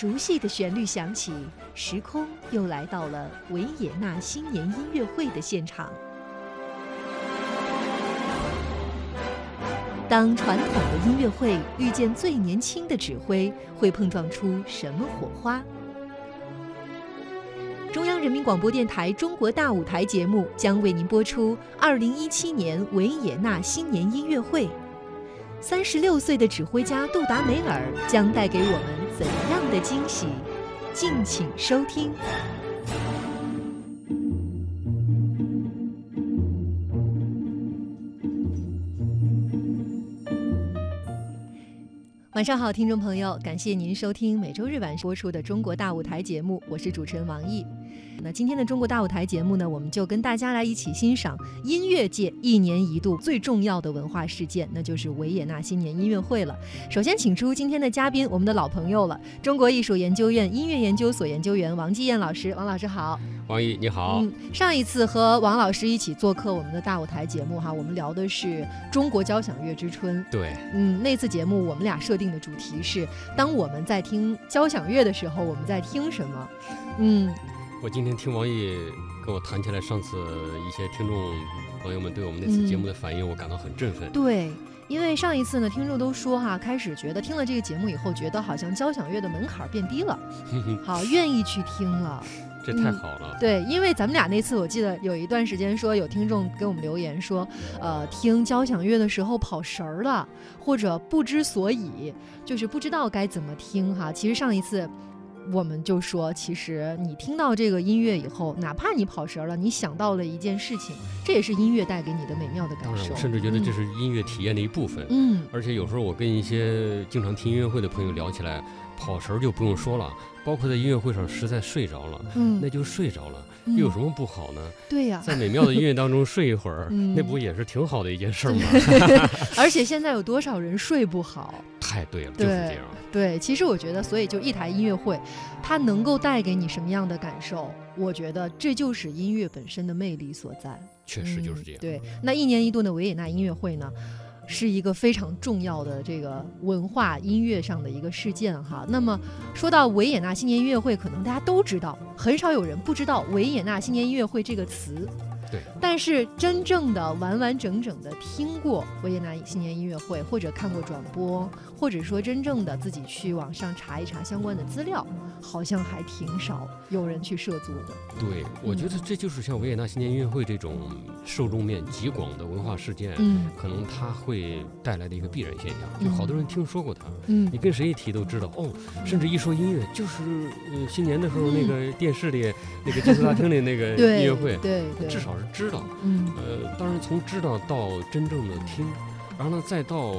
熟悉的旋律响起，时空又来到了维也纳新年音乐会的现场。当传统的音乐会遇见最年轻的指挥，会碰撞出什么火花？中央人民广播电台《中国大舞台》节目将为您播出二零一七年维也纳新年音乐会。三十六岁的指挥家杜达梅尔将带给我们怎样的惊喜？敬请收听。晚上好，听众朋友，感谢您收听每周日晚播出的《中国大舞台》节目，我是主持人王毅。那今天的中国大舞台节目呢，我们就跟大家来一起欣赏音乐界一年一度最重要的文化事件，那就是维也纳新年音乐会了。首先，请出今天的嘉宾，我们的老朋友了，中国艺术研究院音乐研究所研究员王继燕老师。王老师好，王毅你好。嗯，上一次和王老师一起做客我们的大舞台节目哈，我们聊的是中国交响乐之春。对，嗯，那次节目我们俩设定的主题是，当我们在听交响乐的时候，我们在听什么？嗯。我今天听王毅跟我谈起来，上次一些听众朋友们对我们那次节目的反应，我感到很振奋。对，因为上一次呢，听众都说哈，开始觉得听了这个节目以后，觉得好像交响乐的门槛变低了，好愿意去听了。这太好了。对，因为咱们俩那次，我记得有一段时间说，有听众给我们留言说，呃，听交响乐的时候跑神儿了，或者不知所以，就是不知道该怎么听哈。其实上一次。我们就说，其实你听到这个音乐以后，哪怕你跑神了，你想到了一件事情，这也是音乐带给你的美妙的感受。我甚至觉得这是音乐体验的一部分。嗯，而且有时候我跟一些经常听音乐会的朋友聊起来，跑神就不用说了，包括在音乐会上实在睡着了，嗯，那就睡着了。又有什么不好呢？对呀，在美妙的音乐当中睡一会儿，那不也是挺好的一件事吗？而且现在有多少人睡不好？太对了，就是这样。对，其实我觉得，所以就一台音乐会，它能够带给你什么样的感受？我觉得这就是音乐本身的魅力所在。确实就是这样。对，那一年一度的维也纳音乐会呢？是一个非常重要的这个文化音乐上的一个事件哈。那么说到维也纳新年音乐会，可能大家都知道，很少有人不知道维也纳新年音乐会这个词。对，但是真正的完完整整的听过维也纳新年音乐会，或者看过转播，或者说真正的自己去网上查一查相关的资料，好像还挺少有人去涉足的。对，我觉得这就是像维也纳新年音乐会这种受众面极广的文化事件，嗯，可能它会带来的一个必然现象，就好多人听说过它，嗯，你跟谁一提都知道哦，甚至一说音乐，就是呃新年的时候那个电视里那个金色大厅里那个 音乐会，对对，至少是。知道，嗯，呃，当然从知道到真正的听，然后呢，再到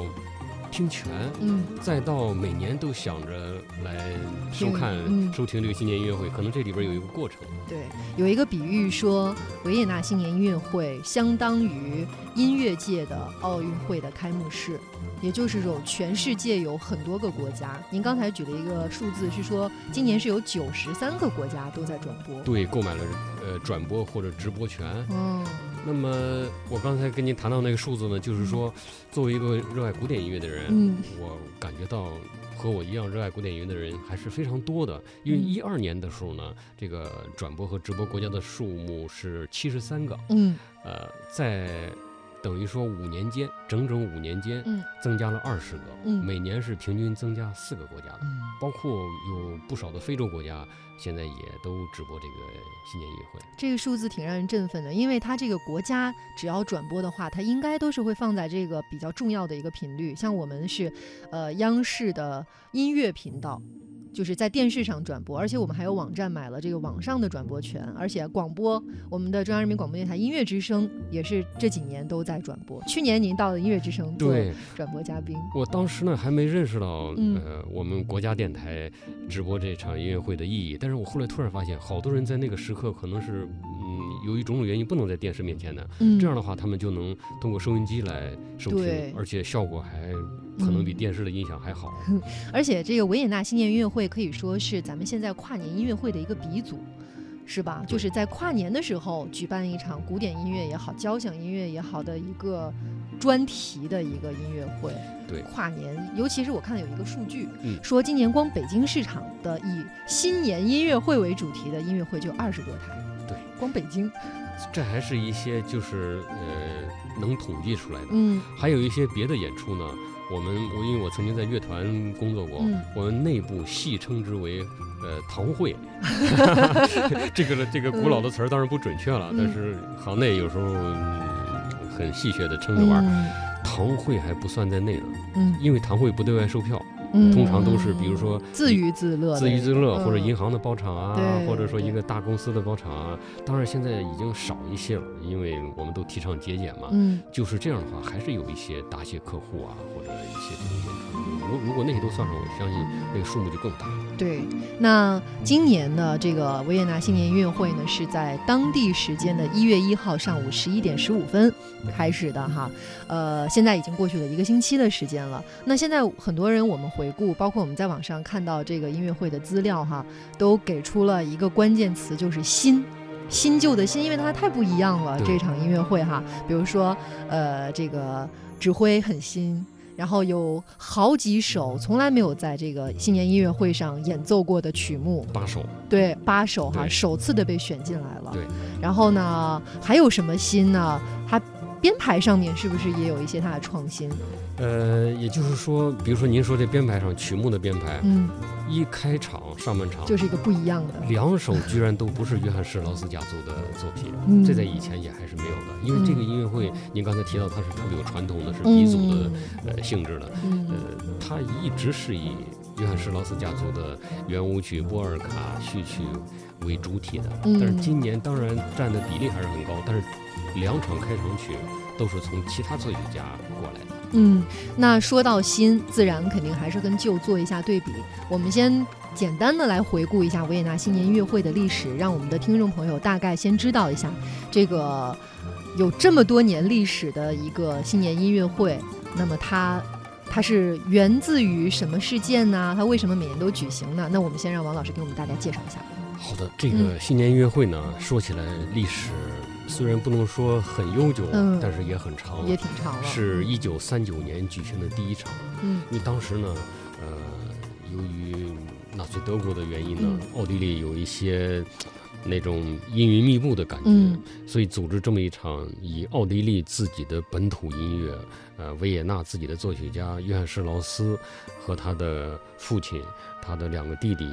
听全，嗯，再到每年都想着来收看、收听这个新年音乐会，可能这里边有一个过程。对，有一个比喻说，维也纳新年音乐会相当于音乐界的奥运会的开幕式。也就是说，全世界有很多个国家。您刚才举了一个数字，是说今年是有九十三个国家都在转播。对，购买了呃转播或者直播权。嗯。那么我刚才跟您谈到那个数字呢，就是说，作为一个热爱古典音乐的人，嗯，我感觉到和我一样热爱古典音乐的人还是非常多的。因为一二年的时候呢，这个转播和直播国家的数目是七十三个。嗯。呃，在。等于说五年间，整整五年间，嗯，增加了二十个，嗯，每年是平均增加四个国家的，包括有不少的非洲国家，现在也都直播这个新年音乐会。这个数字挺让人振奋的，因为它这个国家只要转播的话，它应该都是会放在这个比较重要的一个频率，像我们是，呃，央视的音乐频道。就是在电视上转播，而且我们还有网站买了这个网上的转播权，而且广播，我们的中央人民广播电台音乐之声也是这几年都在转播。去年您到了音乐之声做转播嘉宾，我当时呢还没认识到呃我们国家电台直播这场音乐会的意义，但是我后来突然发现，好多人在那个时刻可能是嗯由于种种原因不能在电视面前的，这样的话他们就能通过收音机来收听，而且效果还。可能比电视的音响还好，而且这个维也纳新年音乐会可以说是咱们现在跨年音乐会的一个鼻祖，是吧？就是在跨年的时候举办一场古典音乐也好、交响音乐也好的一个专题的一个音乐会。对，跨年，尤其是我看到有一个数据，说今年光北京市场的以新年音乐会为主题的音乐会就二十多台。对，光北京。这还是一些就是呃能统计出来的。嗯，还有一些别的演出呢。我们我因为我曾经在乐团工作过，我们内部戏称之为呃堂会。这个这个古老的词儿当然不准确了，但是行内有时候很戏谑的称着玩儿。堂会还不算在内呢，嗯，因为堂会不对外售票。通常都是，比如说自娱自乐，自娱自乐，或者银行的包场啊，或者说一个大公司的包场啊。当然现在已经少一些了，因为我们都提倡节俭嘛。嗯，就是这样的话，还是有一些答谢客户啊，或者一些这种演出。如如果那些都算上，我相信那个数目就更大了。对，那今年的这个维也纳新年音乐会呢，是在当地时间的一月一号上午十一点十五分开始的哈。呃，现在已经过去了一个星期的时间了。那现在很多人我们回顾，包括我们在网上看到这个音乐会的资料哈，都给出了一个关键词，就是新，新旧的新，因为它太不一样了。这场音乐会哈，比如说呃，这个指挥很新，然后有好几首从来没有在这个新年音乐会上演奏过的曲目，八首，对，八首哈，首次的被选进来了。对，然后呢，还有什么新呢？它编排上面是不是也有一些它的创新？呃，也就是说，比如说您说这编排上曲目的编排，嗯，一开场上半场就是一个不一样的，两首居然都不是约翰施劳斯家族的作品，这在以前也还是没有的。因为这个音乐会，您刚才提到它是特别有传统的，是鼻祖的呃性质的，呃，它一直是以约翰施劳斯家族的圆舞曲、波尔卡序曲为主体的。但是今年当然占的比例还是很高，但是。两场开场曲都是从其他作曲家过来的。嗯，那说到新，自然肯定还是跟旧做一下对比。我们先简单的来回顾一下维也纳新年音乐会的历史，让我们的听众朋友大概先知道一下这个有这么多年历史的一个新年音乐会。那么它它是源自于什么事件呢？它为什么每年都举行呢？那我们先让王老师给我们大家介绍一下。好的，这个新年音乐会呢，说起来历史。虽然不能说很悠久，但是也很长，也挺长了。是一九三九年举行的第一场。嗯，因为当时呢，呃，由于纳粹德国的原因呢，奥地利有一些那种阴云密布的感觉，所以组织这么一场以奥地利自己的本土音乐，呃，维也纳自己的作曲家约翰施劳斯和他的父亲，他的两个弟弟，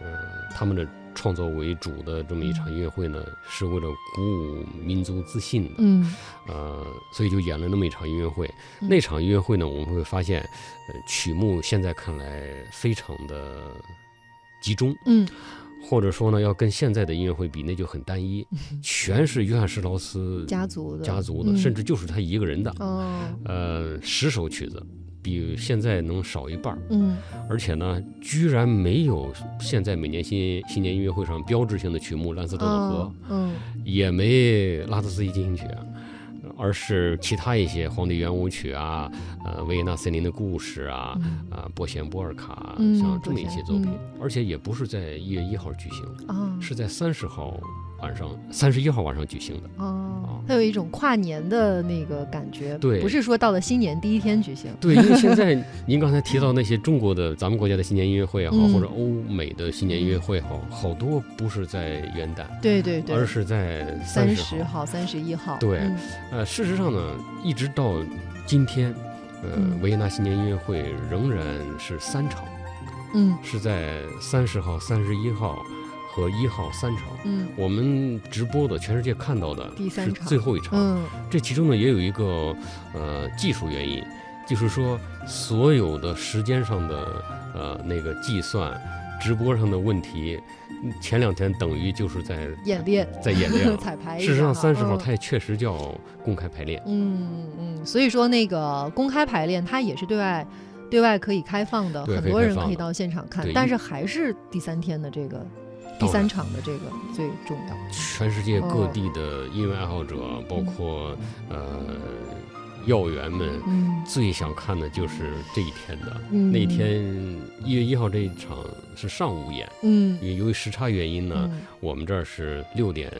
呃，他们的。创作为主的这么一场音乐会呢，是为了鼓舞民族自信的。嗯，呃，所以就演了那么一场音乐会。那场音乐会呢，我们会发现，呃，曲目现在看来非常的集中。嗯，或者说呢，要跟现在的音乐会比，那就很单一，全是约翰施劳斯家族的，家族的，甚至就是他一个人的。哦，呃，十首曲子。比现在能少一半儿，嗯，而且呢，居然没有现在每年新新年音乐会上标志性的曲目《蓝色多瑙河》，嗯，也没拉德斯基进行曲，而是其他一些皇帝圆舞曲啊，呃，维也纳森林的故事啊，啊，波贤波尔卡，像这么一些作品，而且也不是在一月一号举行，啊，是在三十号。晚上三十一号晚上举行的。哦，它有一种跨年的那个感觉，对，不是说到了新年第一天举行，对，因为现在您刚才提到那些中国的咱们国家的新年音乐会也好，或者欧美的新年音乐会也好，好多不是在元旦，对对对，而是在三十号、三十一号，对，呃，事实上呢，一直到今天，呃，维也纳新年音乐会仍然是三场，嗯，是在三十号、三十一号。和一号三场，嗯，我们直播的全世界看到的是最后一场，嗯，这其中呢也有一个呃技术原因，就是说所有的时间上的呃那个计算，直播上的问题，前两天等于就是在演练，在演练 彩排。事实上三十号它也确实叫公开排练，嗯嗯，所以说那个公开排练它也是对外对外可以开放的，很多人可以到现场看，但是还是第三天的这个。第三场的这个最重要。全世界各地的音乐爱好者，包括呃要员们，最想看的就是这一天的。那天一月一号这一场是上午演，嗯，因为由于时差原因呢，我们这儿是六点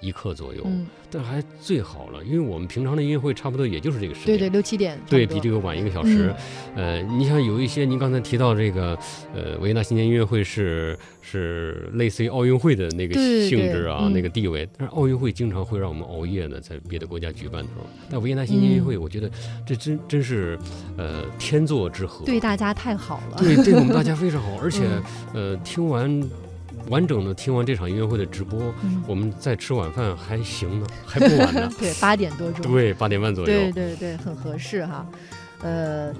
一刻左右，但还最好了，因为我们平常的音乐会差不多也就是这个时间，对对，六七点，对比这个晚一个小时。呃，你像有一些，您刚才提到这个，呃，维也纳新年音乐会是是类似于奥运会的那个性质啊，那个地位。但是奥运会经常会让我们熬夜呢，在别的国家举办的时候，但维也纳新年音乐会，我觉得这真真是呃天作之合，对大家太好了，对对我们大家非常好，而且呃听完。完整的听完这场音乐会的直播，我们在吃晚饭还行呢，还不晚呢。对，八点多钟。对，八点半左右。对对对，很合适哈。呃，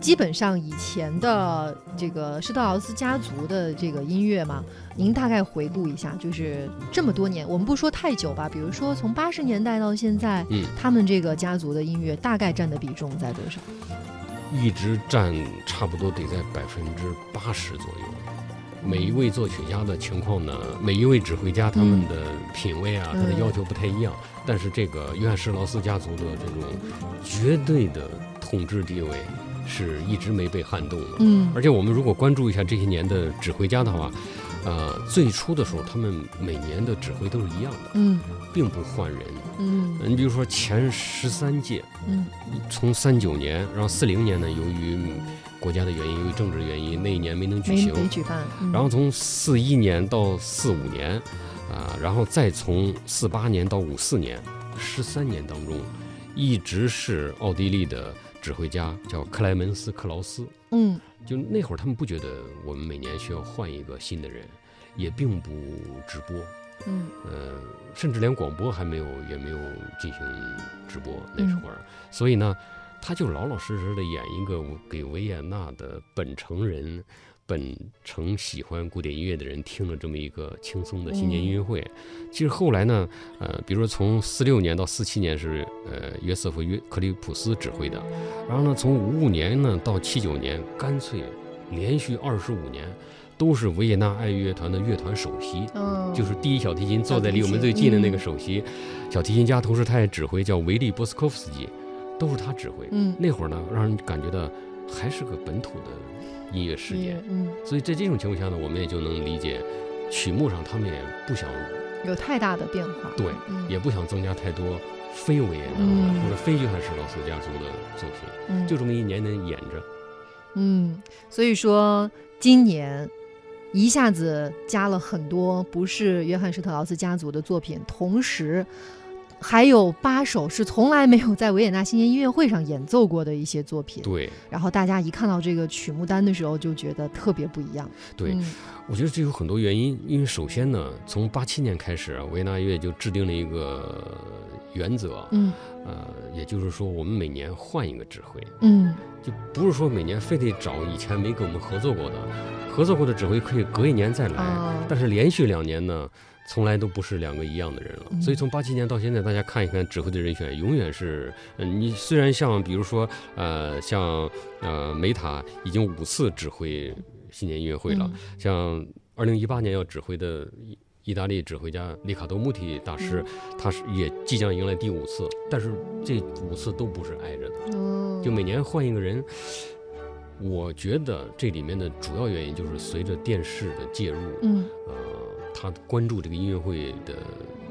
基本上以前的这个施特劳斯家族的这个音乐嘛，您大概回顾一下，就是这么多年，我们不说太久吧，比如说从八十年代到现在，嗯，他们这个家族的音乐大概占的比重在多少？一直占差不多得在百分之八十左右。每一位作曲家的情况呢，每一位指挥家他们的品味啊，他的要求不太一样。但是这个约翰施劳斯家族的这种绝对的统治地位是一直没被撼动的。嗯，而且我们如果关注一下这些年的指挥家的话，呃，最初的时候他们每年的指挥都是一样的，嗯，并不换人。嗯，你比如说前十三届，嗯，从三九年，然后四零年呢，由于国家的原因，因为政治原因，那一年没能举行，没举办。然后从四一年到四五年，啊，然后再从四八年到五四年，十三年当中，一直是奥地利的指挥家叫克莱门斯·克劳斯。嗯，就那会儿他们不觉得我们每年需要换一个新的人，也并不直播。嗯，呃，甚至连广播还没有，也没有进行直播那时候，所以呢。他就老老实实的演一个给维也纳的本城人、本城喜欢古典音乐的人听了这么一个轻松的新年音乐会。其实后来呢，呃，比如说从四六年到四七年是呃约瑟夫约克里普斯指挥的，然后呢从五五年呢到七九年，干脆连续二十五年都是维也纳爱乐团的乐团首席，就是第一小提琴坐在离我们最近的那个首席。小提琴家，同时他也指挥叫维利波斯科夫斯基。都是他指挥，嗯，那会儿呢，让人感觉到还是个本土的音乐事业，嗯，所以在这种情况下呢，我们也就能理解，曲目上他们也不想有太大的变化，对，也不想增加太多非维也纳或者非约翰施劳斯家族的作品，嗯，就这么一年年演着，嗯，所以说今年一下子加了很多不是约翰施特劳斯家族的作品，同时。还有八首是从来没有在维也纳新年音乐会上演奏过的一些作品。对。然后大家一看到这个曲目单的时候，就觉得特别不一样。对，我觉得这有很多原因。因为首先呢，从八七年开始，维也纳乐就制定了一个原则。嗯。呃，也就是说，我们每年换一个指挥。嗯。就不是说每年非得找以前没跟我们合作过的，合作过的指挥可以隔一年再来。但是连续两年呢？从来都不是两个一样的人了，所以从八七年到现在，大家看一看指挥的人选，永远是，嗯，你虽然像比如说，呃，像呃梅塔已经五次指挥新年音乐会了，像二零一八年要指挥的意大利指挥家里卡多穆提大师，他是也即将迎来第五次，但是这五次都不是挨着的，就每年换一个人。我觉得这里面的主要原因就是随着电视的介入，嗯，呃。他关注这个音乐会的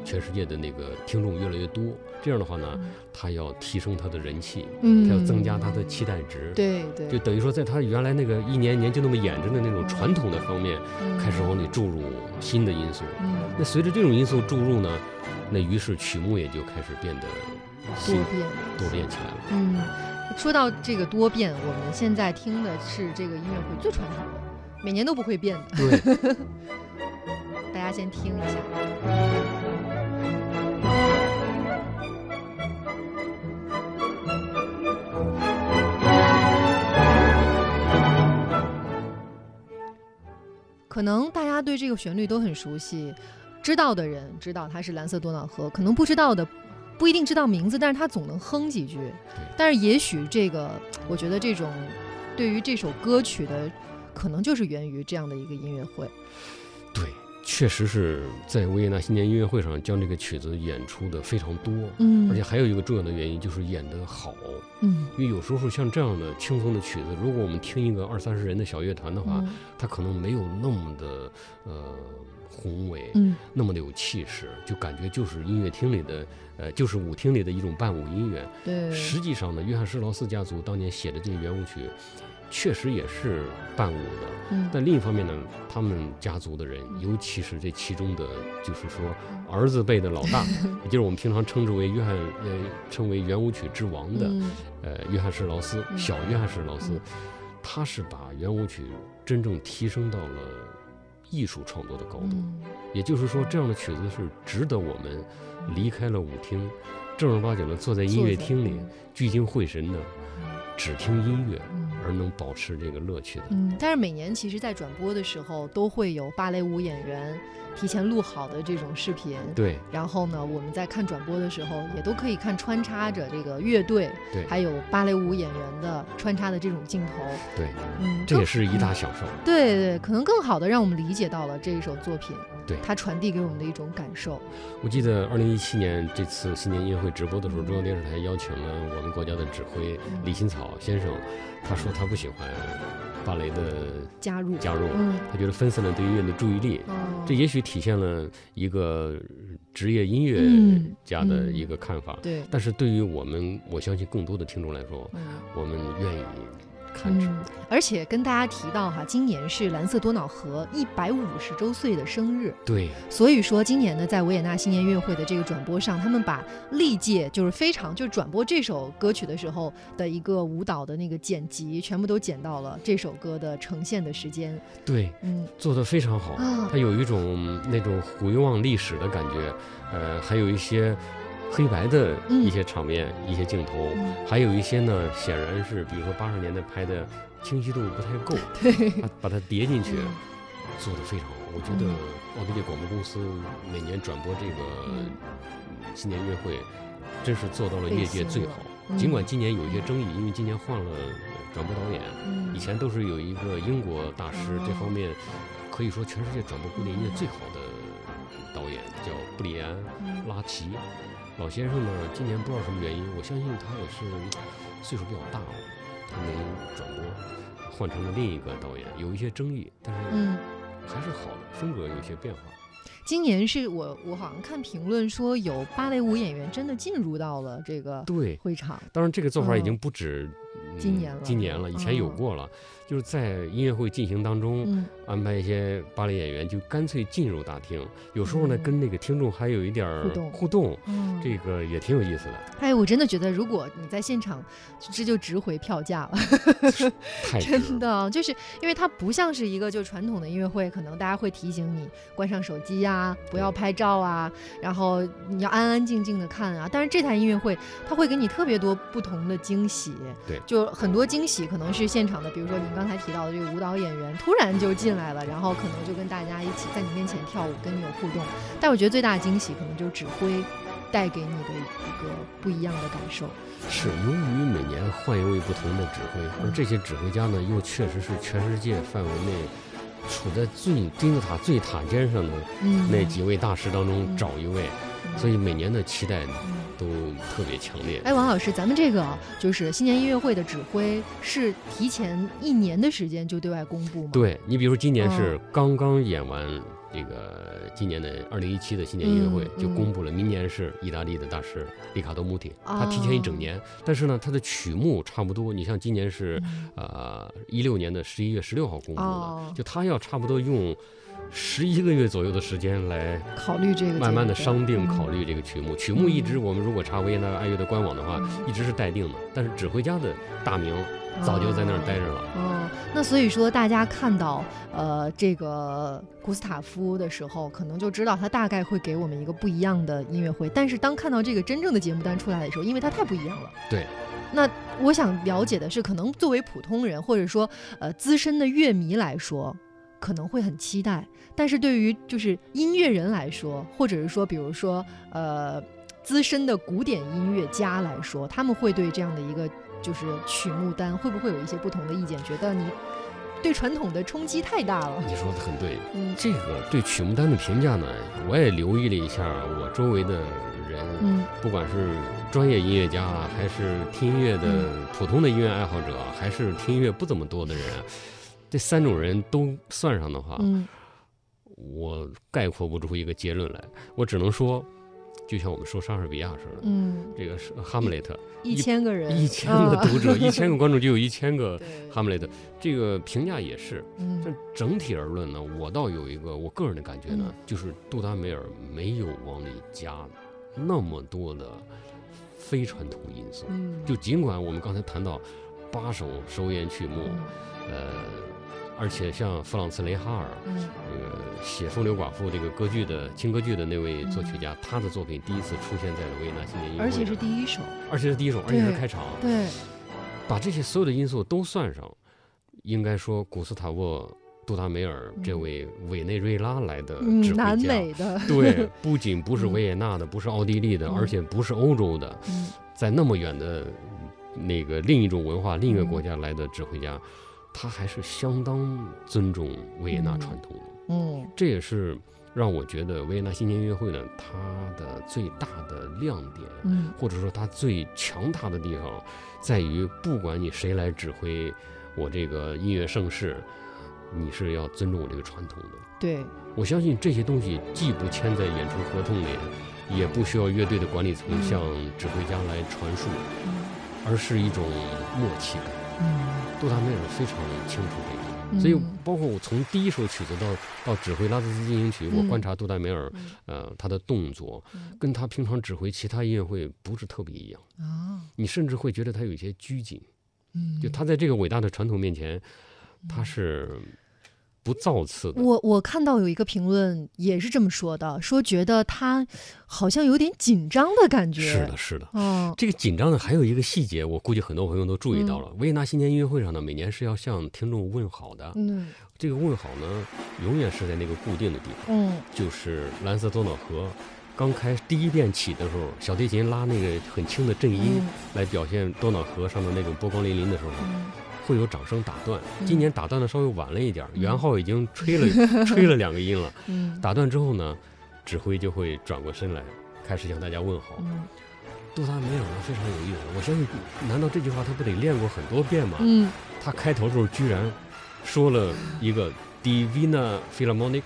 全世界的那个听众越来越多，这样的话呢，他要提升他的人气，嗯，他要增加他的期待值，对对，就等于说在他原来那个一年年就那么演着的那种传统的方面，开始往里注入新的因素。嗯，那随着这种因素注入呢，那于是曲目也就开始变得多变多变起来了。嗯，说到这个多变，我们现在听的是这个音乐会最传统的，每年都不会变的。对。大家先听一下。可能大家对这个旋律都很熟悉，知道的人知道它是蓝色多瑙河，可能不知道的不一定知道名字，但是他总能哼几句。但是也许这个，我觉得这种对于这首歌曲的，可能就是源于这样的一个音乐会。对。确实是在维也纳新年音乐会上将这个曲子演出的非常多，嗯，而且还有一个重要的原因就是演得好，嗯，因为有时候像这样的轻松的曲子，如果我们听一个二三十人的小乐团的话，它可能没有那么的呃宏伟，嗯，那么的有气势，就感觉就是音乐厅里的，呃，就是舞厅里的一种伴舞音乐。对，实际上呢，约翰施劳斯家族当年写的这个圆舞曲。确实也是伴舞的，但另一方面呢，他们家族的人，尤其是这其中的，就是说儿子辈的老大，也就是我们平常称之为约翰，呃，称为圆舞曲之王的，呃，约翰施劳斯，小约翰施劳斯，他是把圆舞曲真正提升到了艺术创作的高度。也就是说，这样的曲子是值得我们离开了舞厅，正儿八经的坐在音乐厅里聚精会神的。只听音乐而能保持这个乐趣的，嗯，但是每年其实，在转播的时候，都会有芭蕾舞演员提前录好的这种视频，对。然后呢，我们在看转播的时候，也都可以看穿插着这个乐队，对，还有芭蕾舞演员的穿插的这种镜头，对，嗯，这也是一大享受。对对，可能更好的让我们理解到了这一首作品。对它传递给我们的一种感受。我记得二零一七年这次新年音乐会直播的时候，中央电视台邀请了我们国家的指挥李新草先生，他说他不喜欢芭蕾的加入加入，他觉得分散了对音乐的注意力。这也许体现了一个职业音乐家的一个看法。对，但是对于我们，我相信更多的听众来说，我们愿意。嗯，而且跟大家提到哈，今年是蓝色多瑙河一百五十周岁的生日。对，所以说今年呢，在维也纳新年音乐会的这个转播上，他们把历届就是非常就是转播这首歌曲的时候的一个舞蹈的那个剪辑，全部都剪到了这首歌的呈现的时间。对，嗯，做得非常好，它有一种那种回望历史的感觉，呃，还有一些。黑白的一些场面、一些镜头，还有一些呢，显然是比如说八十年代拍的，清晰度不太够，对，把它叠进去，做的非常好。我觉得奥地利广播公司每年转播这个新年音乐会，真是做到了业界最好。尽管今年有一些争议，因为今年换了转播导演，以前都是有一个英国大师，这方面可以说全世界转播古典音乐最好的导演，叫布里安·拉奇。老先生呢，今年不知道什么原因，我相信他也是岁数比较大了，他没转播，换成了另一个导演，有一些争议，但是还是好的，风格有一些变化。今年是我我好像看评论说有芭蕾舞演员真的进入到了这个对会场，当然这个做法已经不止今年了，今年了，以前有过了。就是在音乐会进行当中安排一些芭蕾演员，就干脆进入大厅。有时候呢，跟那个听众还有一点互动，互动，这个也挺有意思的。哎，我真的觉得，如果你在现场，这就值回票价了。太真的，就是因为它不像是一个就传统的音乐会，可能大家会提醒你关上手机呀，不要拍照啊，然后你要安安静静的看啊。但是这台音乐会，它会给你特别多不同的惊喜。对，就很多惊喜，可能是现场的，比如说你刚。刚才提到的这个舞蹈演员突然就进来了，然后可能就跟大家一起在你面前跳舞，跟你有互动。但我觉得最大的惊喜可能就是指挥带给你的一个不一样的感受。是由于每年换一位不同的指挥，而这些指挥家呢，又确实是全世界范围内处在最金字塔最塔尖上的那几位大师当中找一位，所以每年的期待。都特别强烈。哎，王老师，咱们这个就是新年音乐会的指挥是提前一年的时间就对外公布吗？对你，比如说今年是刚刚演完这个今年的二零一七的新年音乐会，就公布了明年是意大利的大师里卡多穆提，他提前一整年，但是呢，他的曲目差不多。你像今年是呃一六年的十一月十六号公布的，就他要差不多用。十一个月左右的时间来考虑这个，慢慢的商定考虑这个曲目。曲目一直我们如果查维也纳爱乐的官网的话，一直是待定的。但是指挥家的大名早就在那儿待着了。哦，那所以说大家看到呃这个古斯塔夫的时候，可能就知道他大概会给我们一个不一样的音乐会。但是当看到这个真正的节目单出来的时候，因为它太不一样了。对。那我想了解的是，可能作为普通人或者说呃资深的乐迷来说。可能会很期待，但是对于就是音乐人来说，或者是说，比如说，呃，资深的古典音乐家来说，他们会对这样的一个就是曲目单，会不会有一些不同的意见？觉得你对传统的冲击太大了？你说的很对，嗯，这个对曲目单的评价呢，我也留意了一下，我周围的人，嗯，不管是专业音乐家啊，还是听音乐的普通的音乐爱好者，还是听音乐不怎么多的人。这三种人都算上的话，我概括不出一个结论来，我只能说。就像我们说莎士比亚似的，嗯，这个是哈姆雷特，一千个人，一千个读者，一千个观众就有一千个哈姆雷特，这个评价也是。但整体而论呢，我倒有一个我个人的感觉呢，就是杜达梅尔没有往里加那么多的非传统因素。就尽管我们刚才谈到八首首演曲目，呃。而且像弗朗茨·雷哈尔，那个写《风流寡妇》这个歌剧的轻歌剧的那位作曲家，他的作品第一次出现在了维也纳新年音乐会，而且是第一首，而且是第一首，而且是开场。对，把这些所有的因素都算上，应该说古斯塔沃·杜达梅尔这位委内瑞拉来的指挥家，南美的，对，不仅不是维也纳的，不是奥地利的，而且不是欧洲的，在那么远的那个另一种文化、另一个国家来的指挥家。他还是相当尊重维也纳传统的，嗯，这也是让我觉得维也纳新年音乐会呢，它的最大的亮点，嗯，或者说它最强大的地方，在于不管你谁来指挥我这个音乐盛世，你是要尊重我这个传统的。对，我相信这些东西既不签在演出合同里，也不需要乐队的管理层向指挥家来传述，而是一种默契感。嗯。杜达梅尔非常清楚这个，所以包括我从第一首曲子到到指挥拉兹斯进行曲，我观察杜达梅尔，呃，他的动作跟他平常指挥其他音乐会不是特别一样。啊，你甚至会觉得他有一些拘谨，嗯，就他在这个伟大的传统面前，他是。不造次的。我我看到有一个评论也是这么说的，说觉得他好像有点紧张的感觉。是的，是的。哦，这个紧张的，还有一个细节，我估计很多朋友都注意到了。维也纳新年音乐会上呢，每年是要向听众问好的。嗯，这个问好呢，永远是在那个固定的地方。嗯，就是蓝色多瑙河刚开第一遍起的时候，小提琴拉那个很轻的震音来表现多瑙河上的那种波光粼粼的时候。会有掌声打断，今年打断的稍微晚了一点，元昊已经吹了 吹了两个音了。打断之后呢，指挥就会转过身来，开始向大家问好。杜达梅尔呢非常有意思，我相信，难道这句话他不得练过很多遍吗？嗯，他开头的时候居然说了一个 Divina Philharmonic，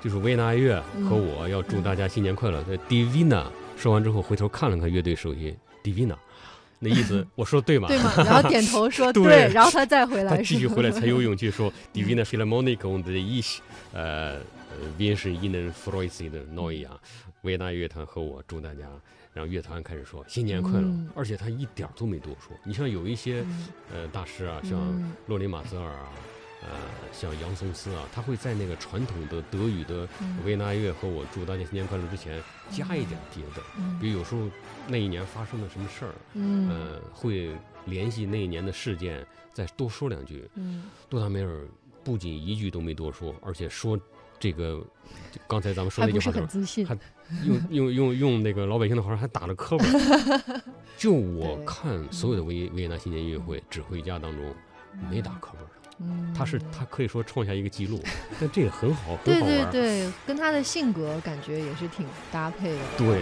就是维也纳爱乐和我要祝大家新年快乐。在 Divina 说完之后，回头看了看乐队首席 Divina。那意思 我说对吗？对吗？然后点头说 对，然后他再回来，他继续回来才有勇气说 Divina Philharmonic und ich，呃，wünsche Ihnen frohes Neujahr，维也纳乐团和我祝大家，然后乐团开始说新年快乐，而且他一点都没多说。你像有一些呃大师啊，像洛林马泽尔啊。呃，像杨松斯啊，他会在那个传统的德语的维也纳乐和我祝大家新年快乐之前加一点别的，比如有时候那一年发生了什么事儿，嗯，会联系那一年的事件，再多说两句。嗯，杜达梅尔不仅一句都没多说，而且说这个刚才咱们说那句话的时候，还用 用用用那个老百姓的话说，还打了磕巴。就我看所有的维维也纳新年音乐会指挥家当中，没打磕巴。他是他可以说创下一个记录，但这也很好，很好玩。对对对，跟他的性格感觉也是挺搭配的。对。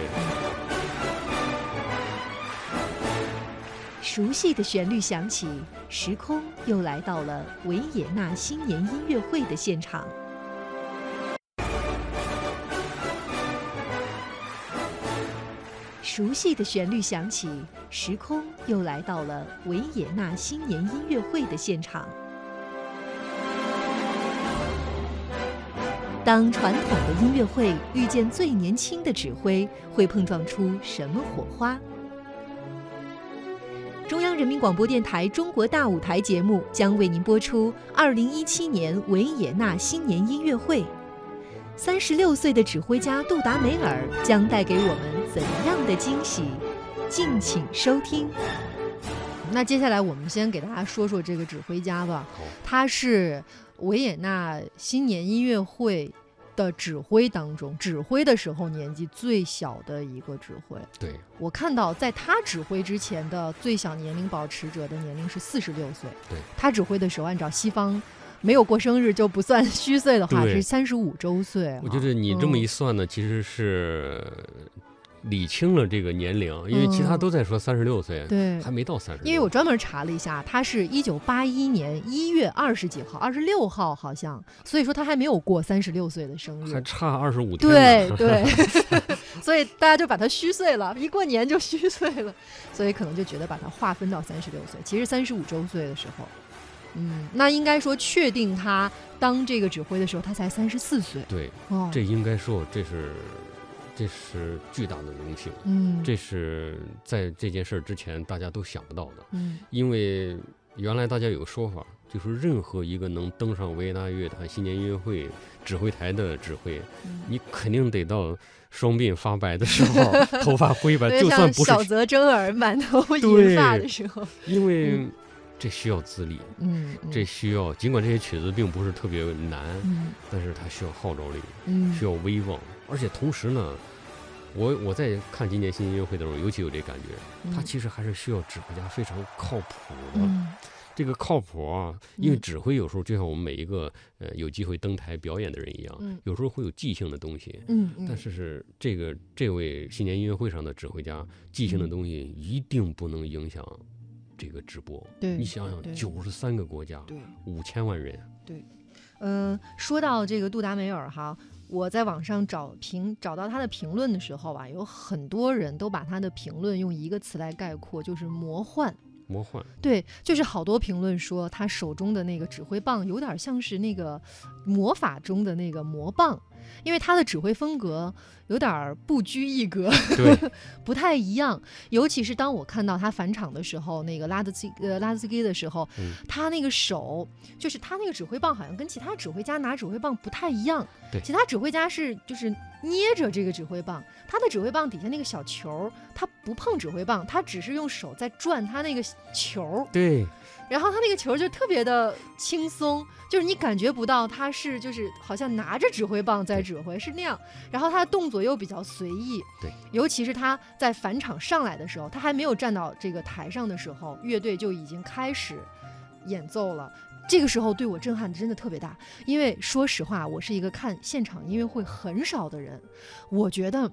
熟悉的旋律响起，时空又来到了维也纳新年音乐会的现场。熟悉的旋律响起，时空又来到了维也纳新年音乐会的现场。当传统的音乐会遇见最年轻的指挥，会碰撞出什么火花？中央人民广播电台《中国大舞台》节目将为您播出二零一七年维也纳新年音乐会。三十六岁的指挥家杜达梅尔将带给我们怎样的惊喜？敬请收听。那接下来我们先给大家说说这个指挥家吧。他是。维也纳新年音乐会的指挥当中，指挥的时候年纪最小的一个指挥。对我看到，在他指挥之前的最小年龄保持者的年龄是四十六岁。对他指挥的时候，按照西方没有过生日就不算虚岁的话，是三十五周岁。我觉得你这么一算呢，其实是理清了这个年龄，因为其他都在说三十六岁，对，还没到三十。因为我专门查了一下，他是一九八一年一月二十几号，二十六号好像，所以说他还没有过三十六岁的生日，还差二十五天。对对，所以大家就把他虚岁了，一过年就虚岁了，所以可能就觉得把他划分到三十六岁，其实三十五周岁的时候。嗯，那应该说确定他当这个指挥的时候，他才三十四岁。对，哦，这应该说这是这是巨大的荣幸。嗯，这是在这件事儿之前大家都想不到的。嗯，因为原来大家有个说法，就是任何一个能登上维也纳乐团新年音乐会指挥台的指挥，你肯定得到双鬓发白的时候，头发灰白，就算不是小泽征尔满头银发的时候，因为。这需要资历，嗯，这需要尽管这些曲子并不是特别难，嗯，但是它需要号召力，嗯，需要威望，而且同时呢，我我在看今年新音乐会的时候，尤其有这感觉，它其实还是需要指挥家非常靠谱的，这个靠谱啊，因为指挥有时候就像我们每一个呃有机会登台表演的人一样，有时候会有即兴的东西，嗯，但是是这个这位新年音乐会上的指挥家即兴的东西一定不能影响。这个直播，对。你想想，九十三个国家，五千万人，对，嗯，说到这个杜达梅尔哈，我在网上找评找到他的评论的时候啊，有很多人都把他的评论用一个词来概括，就是魔幻。魔幻，对，就是好多评论说他手中的那个指挥棒有点像是那个魔法中的那个魔棒，因为他的指挥风格有点不拘一格，对，不太一样。尤其是当我看到他返场的时候，那个拉德基呃拉德斯基的时候，他那个手就是他那个指挥棒好像跟其他指挥家拿指挥棒不太一样，对，其他指挥家是就是捏着这个指挥棒，他的指挥棒底下那个小球，他不碰指挥棒，他只是用手在转他那个。球对，然后他那个球就特别的轻松，就是你感觉不到他是就是好像拿着指挥棒在指挥是那样，然后他的动作又比较随意，对，尤其是他在返场上来的时候，他还没有站到这个台上的时候，乐队就已经开始演奏了，这个时候对我震撼真的特别大，因为说实话，我是一个看现场音乐会很少的人，我觉得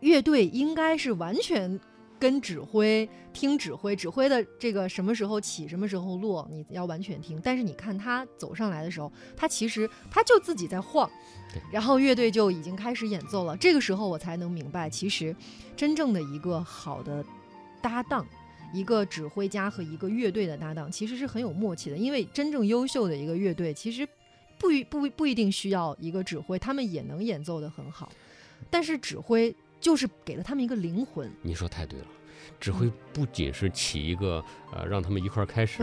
乐队应该是完全。跟指挥听指挥，指挥的这个什么时候起，什么时候落，你要完全听。但是你看他走上来的时候，他其实他就自己在晃，然后乐队就已经开始演奏了。这个时候我才能明白，其实真正的一个好的搭档，一个指挥家和一个乐队的搭档，其实是很有默契的。因为真正优秀的一个乐队，其实不不不一定需要一个指挥，他们也能演奏的很好。但是指挥。就是给了他们一个灵魂。你说太对了，指挥不仅是起一个呃让他们一块儿开始，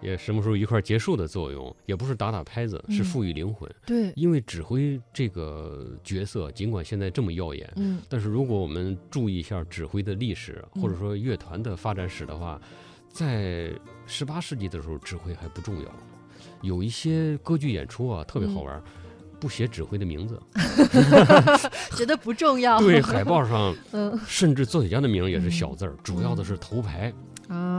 也什么时候一块儿结束的作用，也不是打打拍子，是赋予灵魂。对，因为指挥这个角色，尽管现在这么耀眼，嗯，但是如果我们注意一下指挥的历史，或者说乐团的发展史的话，在十八世纪的时候，指挥还不重要。有一些歌剧演出啊，特别好玩。不写指挥的名字，觉得不重要。对，海报上，嗯，甚至作曲家的名也是小字儿，主要的是头牌，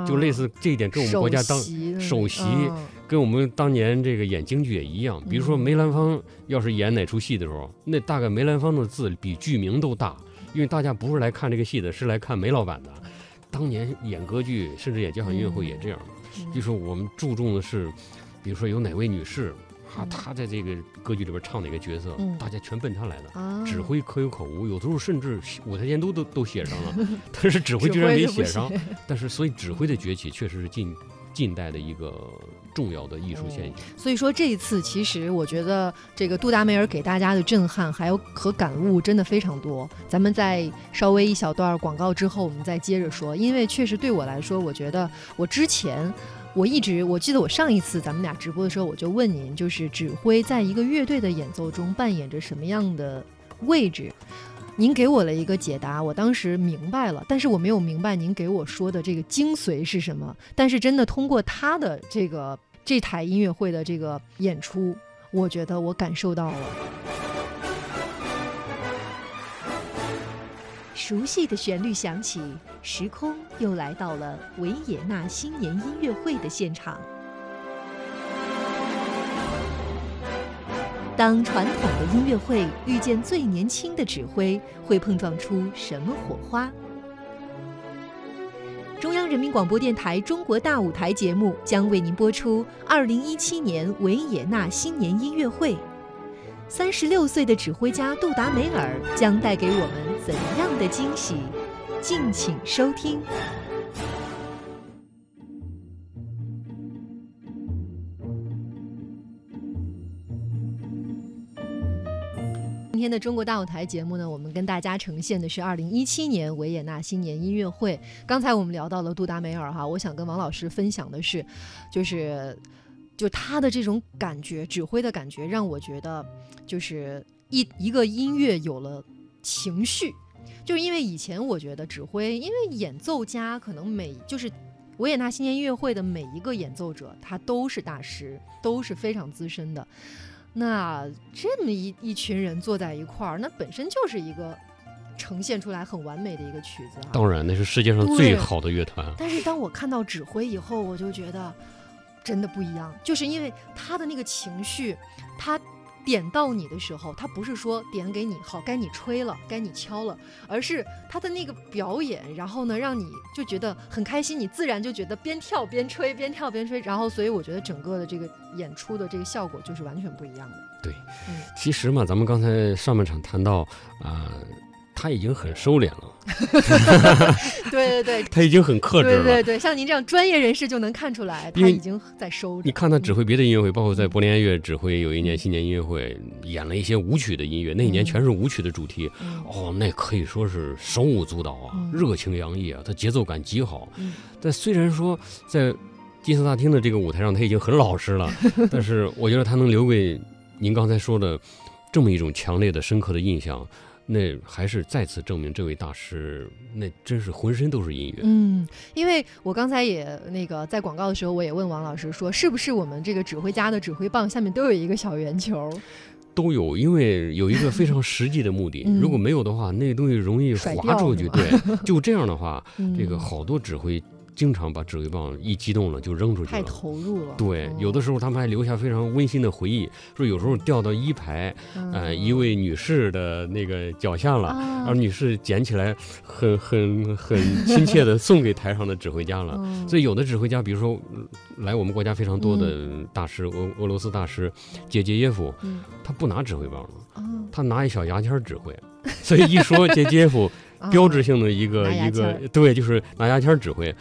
就类似这一点，跟我们国家当首席，跟我们当年这个演京剧也一样。比如说梅兰芳要是演哪出戏的时候，那大概梅兰芳的字比剧名都大，因为大家不是来看这个戏的，是来看梅老板的。当年演歌剧，甚至演交响音乐会也这样，就说我们注重的是，比如说有哪位女士。他他在这个歌剧里边唱哪个角色，大家全奔他来了。指挥可有可无，有的时候甚至舞台监督都都写上了，但是指挥居然没写上。但是，所以指挥的崛起确实是近近代的一个重要的艺术现象。所以说，这一次其实我觉得这个杜达梅尔给大家的震撼还有和感悟真的非常多。咱们在稍微一小段广告之后，我们再接着说。因为确实对我来说，我觉得我之前。我一直我记得我上一次咱们俩直播的时候，我就问您，就是指挥在一个乐队的演奏中扮演着什么样的位置？您给我了一个解答，我当时明白了，但是我没有明白您给我说的这个精髓是什么。但是真的通过他的这个这台音乐会的这个演出，我觉得我感受到了。熟悉的旋律响起，时空又来到了维也纳新年音乐会的现场。当传统的音乐会遇见最年轻的指挥，会碰撞出什么火花？中央人民广播电台《中国大舞台》节目将为您播出二零一七年维也纳新年音乐会。三十六岁的指挥家杜达梅尔将带给我们怎样的惊喜？敬请收听。今天的中国大舞台节目呢，我们跟大家呈现的是二零一七年维也纳新年音乐会。刚才我们聊到了杜达梅尔哈，我想跟王老师分享的是，就是就他的这种感觉，指挥的感觉，让我觉得就是一一个音乐有了情绪。就是因为以前我觉得指挥，因为演奏家可能每就是维也纳新年音乐会的每一个演奏者，他都是大师，都是非常资深的。那这么一一群人坐在一块儿，那本身就是一个呈现出来很完美的一个曲子。当然，那是世界上最好的乐团。但是当我看到指挥以后，我就觉得真的不一样，就是因为他的那个情绪，他。点到你的时候，他不是说点给你好，该你吹了，该你敲了，而是他的那个表演，然后呢，让你就觉得很开心，你自然就觉得边跳边吹，边跳边吹，然后所以我觉得整个的这个演出的这个效果就是完全不一样的。对，其实嘛，咱们刚才上半场谈到啊。他已经很收敛了，对 对对，他已经很克制了。对对对，像您这样专业人士就能看出来，他已经在收。你看他指挥别的音乐会，包括在柏林爱乐指挥有一年新年音乐会，演了一些舞曲的音乐，那一年全是舞曲的主题。哦，那可以说是手舞足蹈啊，热情洋溢啊，他节奏感极好。但虽然说在金色大厅的这个舞台上他已经很老实了，但是我觉得他能留给您刚才说的这么一种强烈的、深刻的印象。那还是再次证明这位大师，那真是浑身都是音乐。嗯，因为我刚才也那个在广告的时候，我也问王老师说，是不是我们这个指挥家的指挥棒下面都有一个小圆球？都有，因为有一个非常实际的目的。如果没有的话，那个东西容易滑出去。对，就这样的话，这个好多指挥。经常把指挥棒一激动了就扔出去，太投入了。对，有的时候他们还留下非常温馨的回忆，说有时候掉到一排，呃，一位女士的那个脚下了，然后女士捡起来，很很很亲切的送给台上的指挥家了。所以有的指挥家，比如说来我们国家非常多的大师，俄俄罗斯大师杰杰耶夫，他不拿指挥棒了，他拿一小牙签指挥。所以一说杰杰耶夫，标志性的一个一个对，就是拿牙签指挥。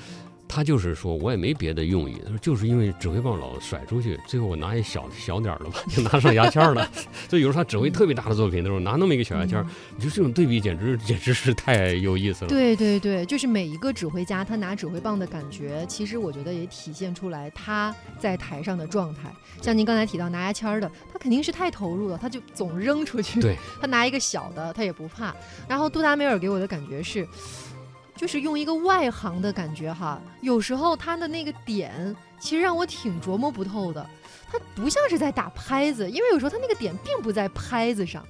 他就是说，我也没别的用意。他说，就是因为指挥棒老甩出去，最后我拿一小小点儿的吧，就拿上牙签了。所以有时候他指挥特别大的作品的时候，拿那么一个小牙签，你就这种对比简直简直是太有意思了。对对对，就是每一个指挥家他拿指挥棒的感觉，其实我觉得也体现出来他在台上的状态。像您刚才提到拿牙签的，他肯定是太投入了，他就总扔出去。对，他拿一个小的，他也不怕。然后杜达梅尔给我的感觉是。就是用一个外行的感觉哈，有时候他的那个点其实让我挺琢磨不透的，他不像是在打拍子，因为有时候他那个点并不在拍子上，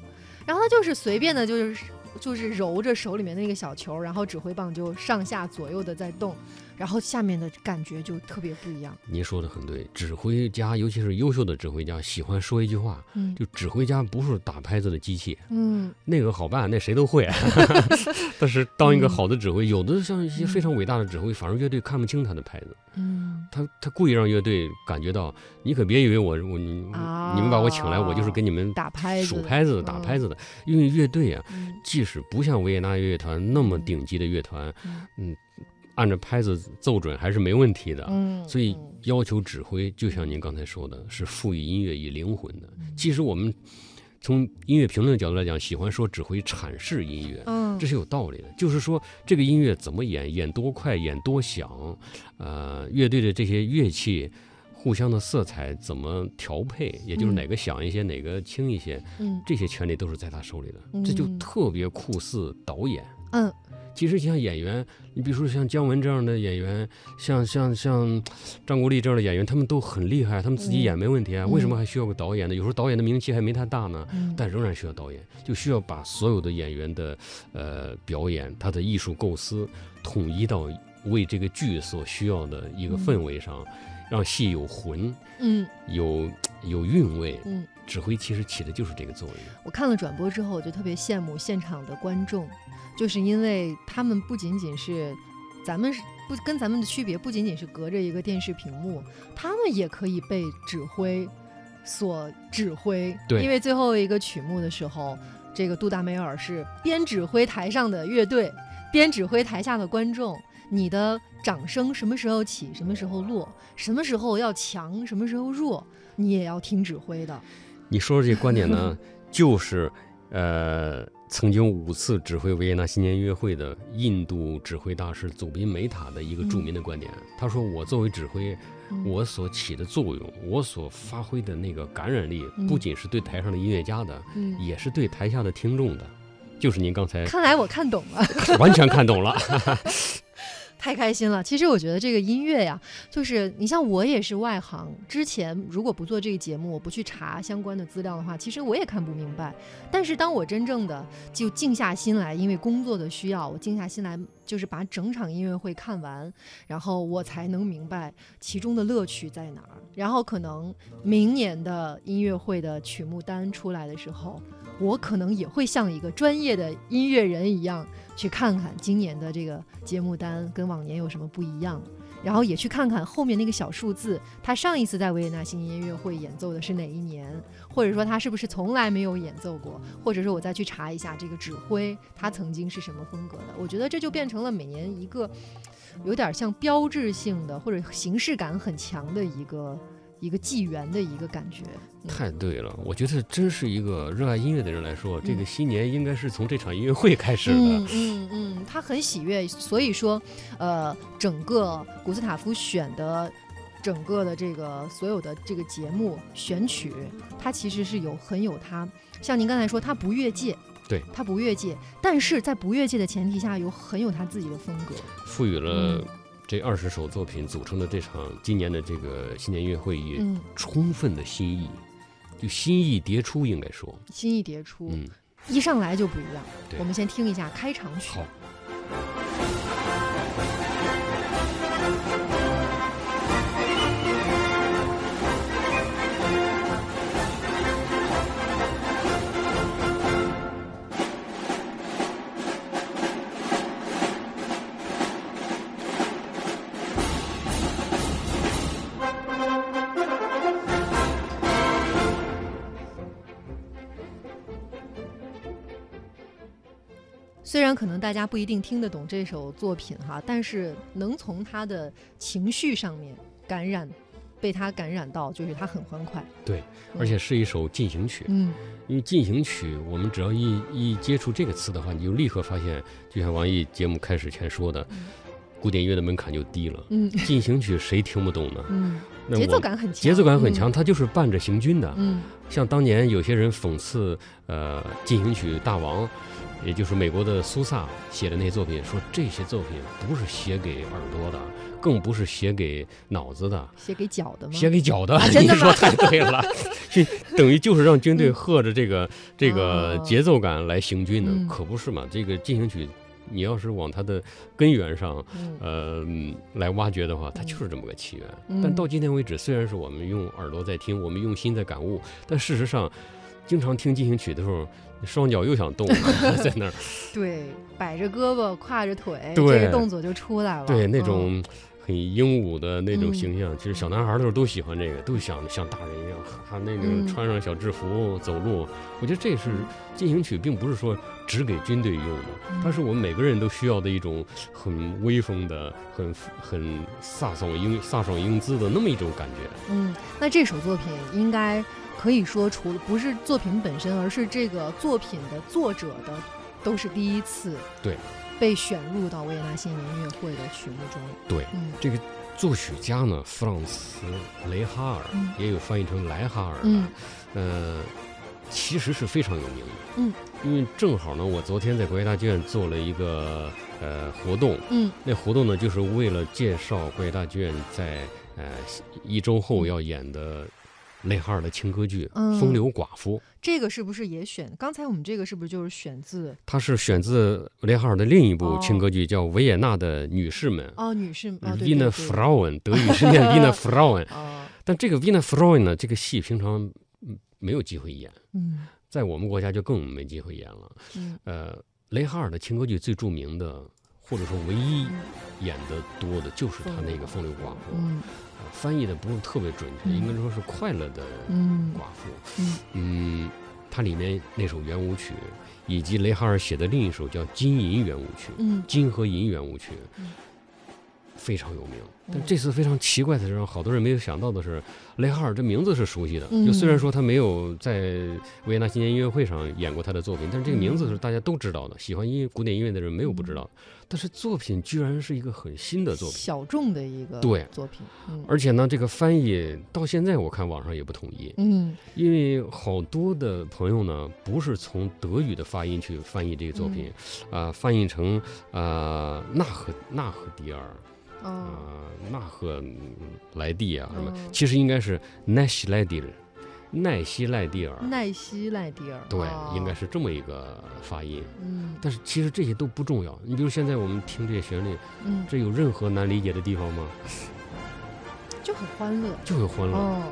然后他就是随便的，就是就是揉着手里面那个小球，然后指挥棒就上下左右的在动。然后下面的感觉就特别不一样。您说的很对，指挥家，尤其是优秀的指挥家，喜欢说一句话，嗯，就指挥家不是打拍子的机器，嗯，那个好办，那谁都会。但是当一个好的指挥，有的像一些非常伟大的指挥，反而乐队看不清他的拍子，嗯，他他故意让乐队感觉到，你可别以为我我你你们把我请来，我就是给你们打拍数拍子的打拍子的，因为乐队啊，即使不像维也纳乐团那么顶级的乐团，嗯。按着拍子奏准还是没问题的，嗯，所以要求指挥，就像您刚才说的，是赋予音乐以灵魂的。其实我们从音乐评论角度来讲，喜欢说指挥阐释音乐，嗯，这是有道理的。就是说这个音乐怎么演，演多快，演多响，呃，乐队的这些乐器互相的色彩怎么调配，也就是哪个响一些，哪个轻一些，嗯，这些权利都是在他手里的，这就特别酷似导演，嗯。其实像演员，你比如说像姜文这样的演员，像像像张国立这样的演员，他们都很厉害，他们自己演没问题啊。为什么还需要个导演呢？有时候导演的名气还没他大呢，但仍然需要导演，就需要把所有的演员的呃表演，他的艺术构思统一到为这个剧所需要的一个氛围上，让戏有魂，嗯，有有韵味。嗯，指挥其实起的就是这个作用。我看了转播之后，我就特别羡慕现场的观众，就是因为他们不仅仅是咱们不跟咱们的区别，不仅仅是隔着一个电视屏幕，他们也可以被指挥所指挥。对，因为最后一个曲目的时候，这个杜达梅尔是边指挥台上的乐队，边指挥台下的观众。你的掌声什么时候起，什么时候落，什么时候要强，什么时候弱，你也要听指挥的。你说的这观点呢，就是，呃，曾经五次指挥维也纳新年音乐会的印度指挥大师祖宾梅塔的一个著名的观点。他说：“我作为指挥，我所起的作用，我所发挥的那个感染力，不仅是对台上的音乐家的，也是对台下的听众的。”就是您刚才，看来我看懂了，完全看懂了。太开心了！其实我觉得这个音乐呀，就是你像我也是外行，之前如果不做这个节目，我不去查相关的资料的话，其实我也看不明白。但是当我真正的就静下心来，因为工作的需要，我静下心来，就是把整场音乐会看完，然后我才能明白其中的乐趣在哪儿。然后可能明年的音乐会的曲目单出来的时候，我可能也会像一个专业的音乐人一样。去看看今年的这个节目单跟往年有什么不一样，然后也去看看后面那个小数字，他上一次在维也纳新年音乐会演奏的是哪一年，或者说他是不是从来没有演奏过，或者说我再去查一下这个指挥他曾经是什么风格的。我觉得这就变成了每年一个有点像标志性的或者形式感很强的一个。一个纪元的一个感觉，太对了。我觉得真是一个热爱音乐的人来说，这个新年应该是从这场音乐会开始的。嗯嗯嗯，他很喜悦，所以说，呃，整个古斯塔夫选的整个的这个所有的这个节目选曲，他其实是有很有他，像您刚才说，他不越界，对他不越界，但是在不越界的前提下，有很有他自己的风格，赋予了。这二十首作品组成的这场今年的这个新年音乐会也，充分的新意，就新意迭出，应该说新意迭出，嗯，一上来就不一样。我们先听一下开场曲。好。然可能大家不一定听得懂这首作品哈，但是能从他的情绪上面感染，被他感染到，就是他很欢快。对，而且是一首进行曲。嗯，因为进行曲，我们只要一一接触这个词的话，你就立刻发现，就像王毅节目开始前说的，古典音乐的门槛就低了。嗯，进行曲谁听不懂呢？嗯，节奏感很强，节奏感很强，它就是伴着行军的。嗯，像当年有些人讽刺呃进行曲大王。也就是美国的苏萨写的那些作品，说这些作品不是写给耳朵的，更不是写给脑子的，写给脚的吗？写给脚的，你说太对了，就等于就是让军队和着这个这个节奏感来行军的，可不是嘛？这个进行曲，你要是往它的根源上，呃，来挖掘的话，它就是这么个起源。但到今天为止，虽然是我们用耳朵在听，我们用心在感悟，但事实上，经常听进行曲的时候。双脚又想动了，在那儿，对，摆着胳膊，挎着腿，这个动作就出来了。对，那种很英武的那种形象，其实小男孩的时候都喜欢这个，都想像大人一样，还那种穿上小制服走路。我觉得这是进行曲，并不是说只给军队用的，它是我们每个人都需要的一种很威风的、很很飒爽英飒爽英姿的那么一种感觉。嗯，那这首作品应该。可以说，除了不是作品本身，而是这个作品的作者的，都是第一次对被选入到维也纳新年音乐会的曲目中。对，嗯，这个作曲家呢，弗朗茨·雷哈尔，也有翻译成莱哈尔的，呃，其实是非常有名的。嗯，因为正好呢，我昨天在国家大剧院做了一个呃活动，嗯，那活动呢，就是为了介绍国家大剧院在呃一周后要演的。雷哈尔的轻歌剧《风流寡妇》。这个是不是也选？刚才我们这个是不是就是选自？它是选自雷哈尔的另一部轻歌剧，叫《维也纳的女士们》。哦，女士们，Wiener Frauen，德语是念 Wiener Frauen。但这个 Wiener Frauen 呢，这个戏平常没有机会演。嗯，在我们国家就更没机会演了。嗯，呃，雷哈尔的轻歌剧最著名的，或者说唯一演的多的，就是他那个《风流寡妇》。嗯。翻译的不是特别准确，应该说是快乐的寡妇。嗯，它里面那首圆舞曲，以及雷哈尔写的另一首叫《金银圆舞曲》，嗯金和银圆舞曲。非常有名，但这次非常奇怪的是，让好多人没有想到的是，雷哈尔这名字是熟悉的。就虽然说他没有在维也纳新年音乐会上演过他的作品，但是这个名字是大家都知道的。喜欢音古典音乐的人没有不知道。但是作品居然是一个很新的作品，小众的一个对作品。而且呢，这个翻译到现在我看网上也不统一。嗯，因为好多的朋友呢，不是从德语的发音去翻译这个作品，啊，翻译成啊纳赫纳赫迪尔。啊，纳赫莱蒂啊，什么？其实应该是奈西莱蒂尔，奈西赖蒂尔，奈西赖蒂尔，对，应该是这么一个发音。嗯，但是其实这些都不重要。你比如现在我们听这些旋律，嗯，这有任何难理解的地方吗？就很欢乐，就很欢乐。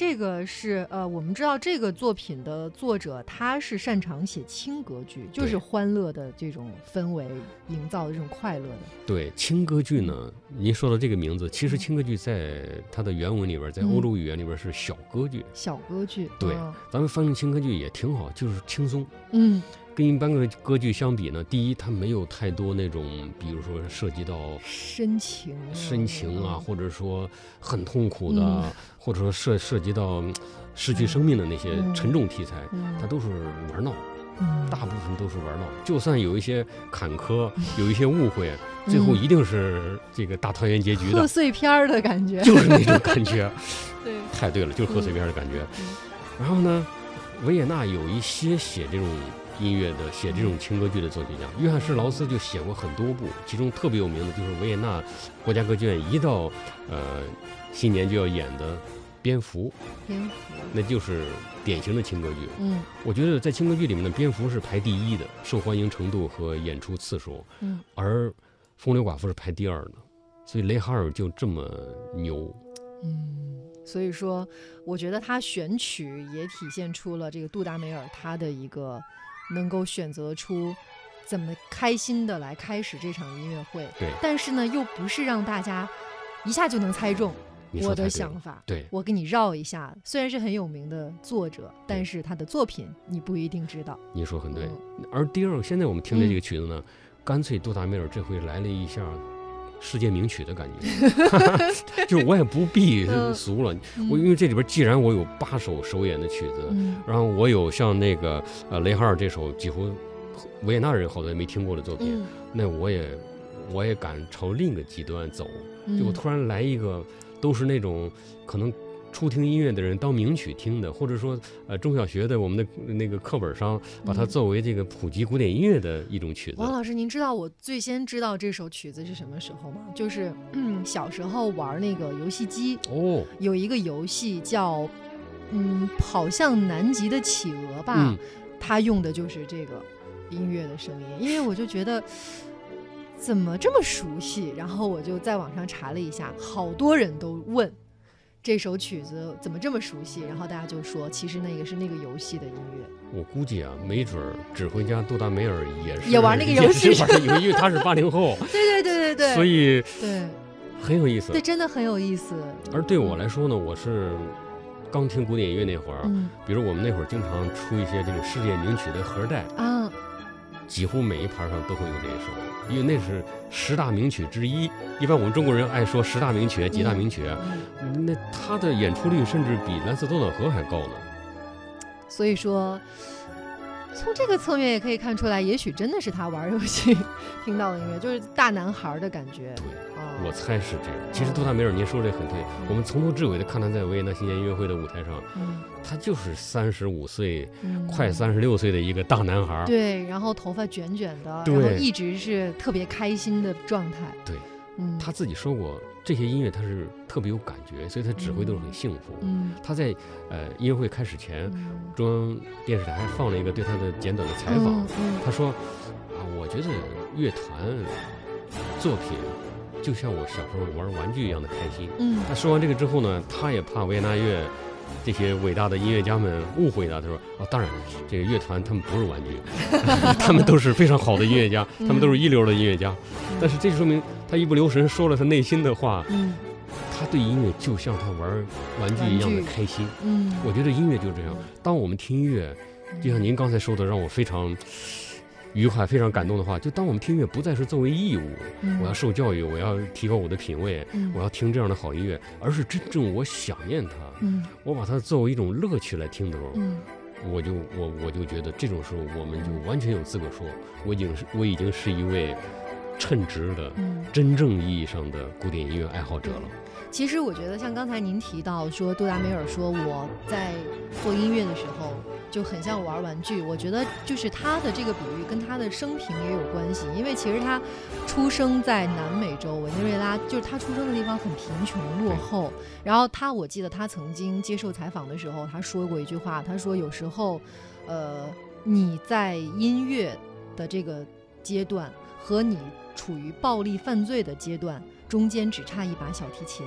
这个是呃，我们知道这个作品的作者他是擅长写轻歌剧，就是欢乐的这种氛围营造的这种快乐的。对轻歌剧呢，您说到这个名字，其实轻歌剧在它的原文里边，在欧洲语言里边是小歌剧。小歌剧。对，咱们翻译轻歌剧也挺好，就是轻松。嗯。跟一般的歌剧相比呢，第一，它没有太多那种，比如说涉及到深情、深情啊，或者说很痛苦的，或者说涉涉及到失去生命的那些沉重题材，它都是玩闹，大部分都是玩闹。就算有一些坎坷，有一些误会，最后一定是这个大团圆结局的。贺岁片的感觉，就是那种感觉。对，太对了，就是贺岁片的感觉。然后呢，维也纳有一些写这种。音乐的写这种轻歌剧的作曲家约翰施劳斯就写过很多部，其中特别有名的就是维也纳国家歌剧院一到呃新年就要演的《蝙蝠》，蝙蝠，那就是典型的轻歌剧。嗯，我觉得在轻歌剧里面的蝙蝠是排第一的，受欢迎程度和演出次数。嗯，而《风流寡妇》是排第二的，所以雷哈尔就这么牛。嗯，所以说，我觉得他选曲也体现出了这个杜达梅尔他的一个。能够选择出怎么开心的来开始这场音乐会，对，但是呢，又不是让大家一下就能猜中我的想法。对，我给你绕一下，虽然是很有名的作者，但是他的作品你不一定知道。你说很对。而第二个，现在我们听的这个曲子呢，干脆杜达梅尔这回来了一下世界名曲的感觉，就我也不必俗了。我因为这里边既然我有八首首演的曲子，然后我有像那个呃雷哈尔这首几乎维也纳人好多也没听过的作品，那我也我也敢朝另一个极端走，就我突然来一个都是那种可能。初听音乐的人当名曲听的，或者说，呃，中小学的我们的那个课本上把它作为这个普及古典音乐的一种曲子。王老师，您知道我最先知道这首曲子是什么时候吗？就是小时候玩那个游戏机哦，有一个游戏叫嗯跑向南极的企鹅吧，它用的就是这个音乐的声音，因为我就觉得怎么这么熟悉，然后我就在网上查了一下，好多人都问。这首曲子怎么这么熟悉？然后大家就说，其实那个是那个游戏的音乐。我估计啊，没准儿指挥家杜达梅尔也是也玩那个 游戏，因为他是八零后。对对对对对。所以对，很有意思。对，真的很有意思。而对我来说呢，我是刚听古典音乐那会儿，比如我们那会儿经常出一些这种世界名曲的盒带啊。几乎每一盘上都会有这一首，因为那是十大名曲之一。一般我们中国人爱说十大名曲、几大名曲，那他的演出率甚至比蓝色多瑙河还高呢。所以说。从这个侧面也可以看出来，也许真的是他玩游戏听到的音乐，就是大男孩的感觉。对，我猜是这样。其实杜达梅尔，您说这很对。我们从头至尾的看他在维也纳新年音乐会的舞台上，他就是三十五岁，快三十六岁的一个大男孩。对，然后头发卷卷的，然后一直是特别开心的状态。对，他自己说过，这些音乐他是特别有感觉，所以他指挥都是很幸福。嗯，他在呃音乐会开始前，中央电视台还放了一个对他的简短的采访。他说：“啊，我觉得乐团作品就像我小时候玩玩具一样的开心。”嗯，他说完这个之后呢，他也怕维也纳乐。这些伟大的音乐家们误会了，他说：“哦，当然，这个乐团他们不是玩具，他们都是非常好的音乐家，他们都是一流的音乐家。但是这说明他一不留神说了他内心的话。他对音乐就像他玩玩具一样的开心。嗯，我觉得音乐就这样。当我们听音乐，就像您刚才说的，让我非常。”愉快非常感动的话，就当我们听音乐不再是作为义务，我要受教育，我要提高我的品味，我要听这样的好音乐，而是真正我想念它，我把它作为一种乐趣来听的时候，我就我我就觉得这种时候我们就完全有资格说，我已经是我已经是一位称职的真正意义上的古典音乐爱好者了。其实我觉得，像刚才您提到说，杜达梅尔说我在做音乐的时候就很像玩玩具。我觉得就是他的这个比喻跟他的生平也有关系，因为其实他出生在南美洲委内瑞拉，就是他出生的地方很贫穷落后。然后他，我记得他曾经接受采访的时候，他说过一句话，他说有时候，呃，你在音乐的这个阶段和你处于暴力犯罪的阶段。中间只差一把小提琴，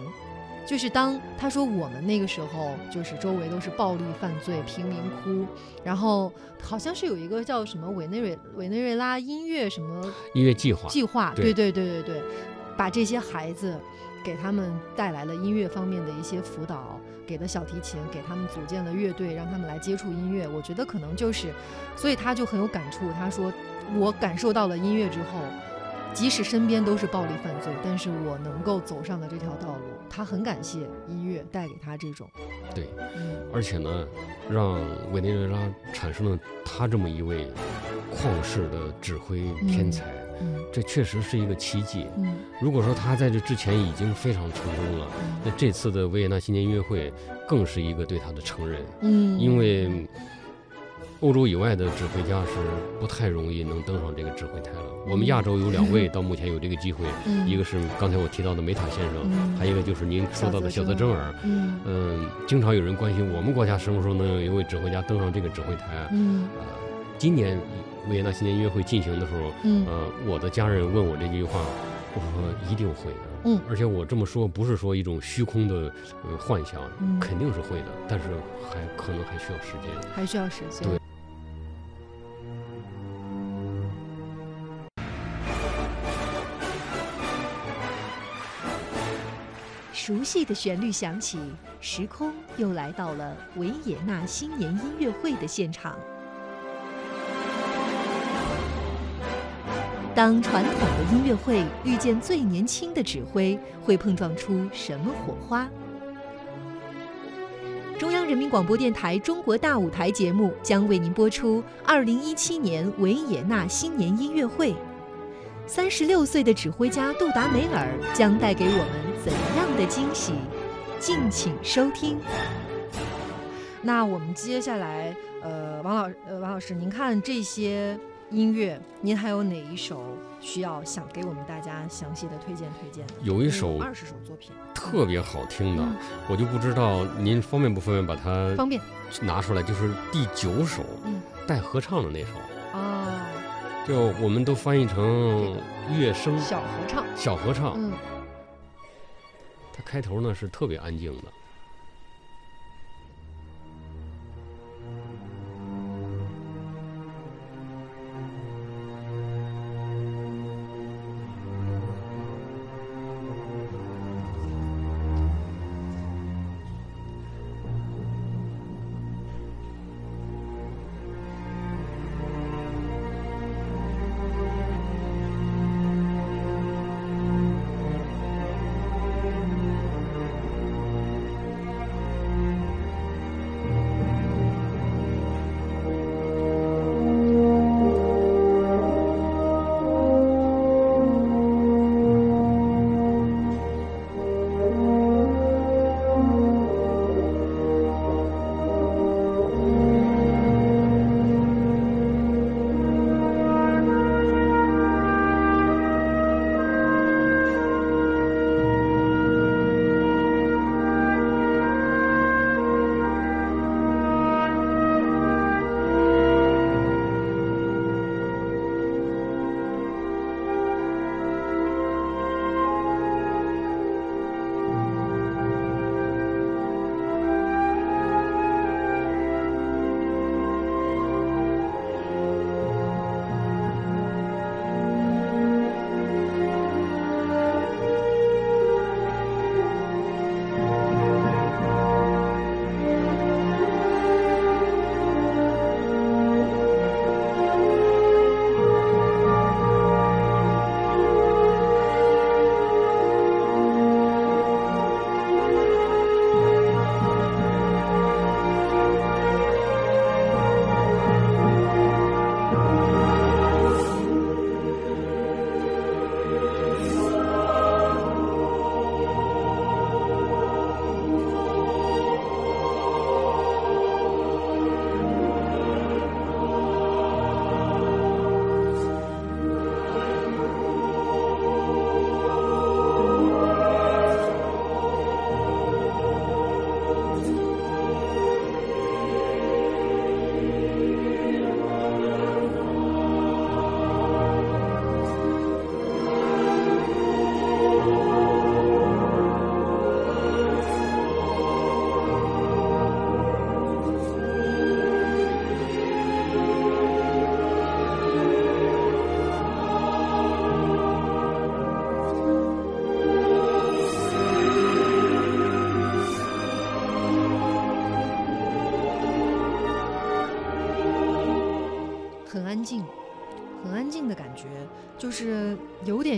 就是当他说我们那个时候，就是周围都是暴力犯罪、贫民窟，然后好像是有一个叫什么委内瑞委内瑞拉音乐什么音乐计划计划，对对对对对，把这些孩子给他们带来了音乐方面的一些辅导，给的小提琴，给他们组建了乐队，让他们来接触音乐。我觉得可能就是，所以他就很有感触。他说我感受到了音乐之后。即使身边都是暴力犯罪，但是我能够走上了这条道路，他很感谢音乐带给他这种。对，而且呢，让委内瑞拉产生了他这么一位旷世的指挥天才，这确实是一个奇迹。如果说他在这之前已经非常成功了，那这次的维也纳新年音乐会更是一个对他的承认。嗯，因为。欧洲以外的指挥家是不太容易能登上这个指挥台了。我们亚洲有两位到目前有这个机会，一个是刚才我提到的梅塔先生，还有一个就是您说到的小泽征尔。嗯，经常有人关心我们国家什么时候能有一位指挥家登上这个指挥台。嗯，呃，今年维也纳新年音乐会进行的时候，呃，我的家人问我这句话，我说一定会的。嗯，而且我这么说不是说一种虚空的呃幻想，肯定是会的，但是还可能还需要时间，还需要时间。对。熟悉的旋律响起，时空又来到了维也纳新年音乐会的现场。当传统的音乐会遇见最年轻的指挥，会碰撞出什么火花？中央人民广播电台《中国大舞台》节目将为您播出二零一七年维也纳新年音乐会。三十六岁的指挥家杜达梅尔将带给我们怎样的惊喜？敬请收听。那我们接下来，呃，王老，呃，王老师，您看这些音乐，您还有哪一首需要想给我们大家详细的推荐推荐？有一首二十首作品，特别好听的，我就不知道您方便不方便把它方便拿出来，就是第九首，带合唱的那首。就我们都翻译成乐声小合唱，小合唱。嗯，它开头呢是特别安静的。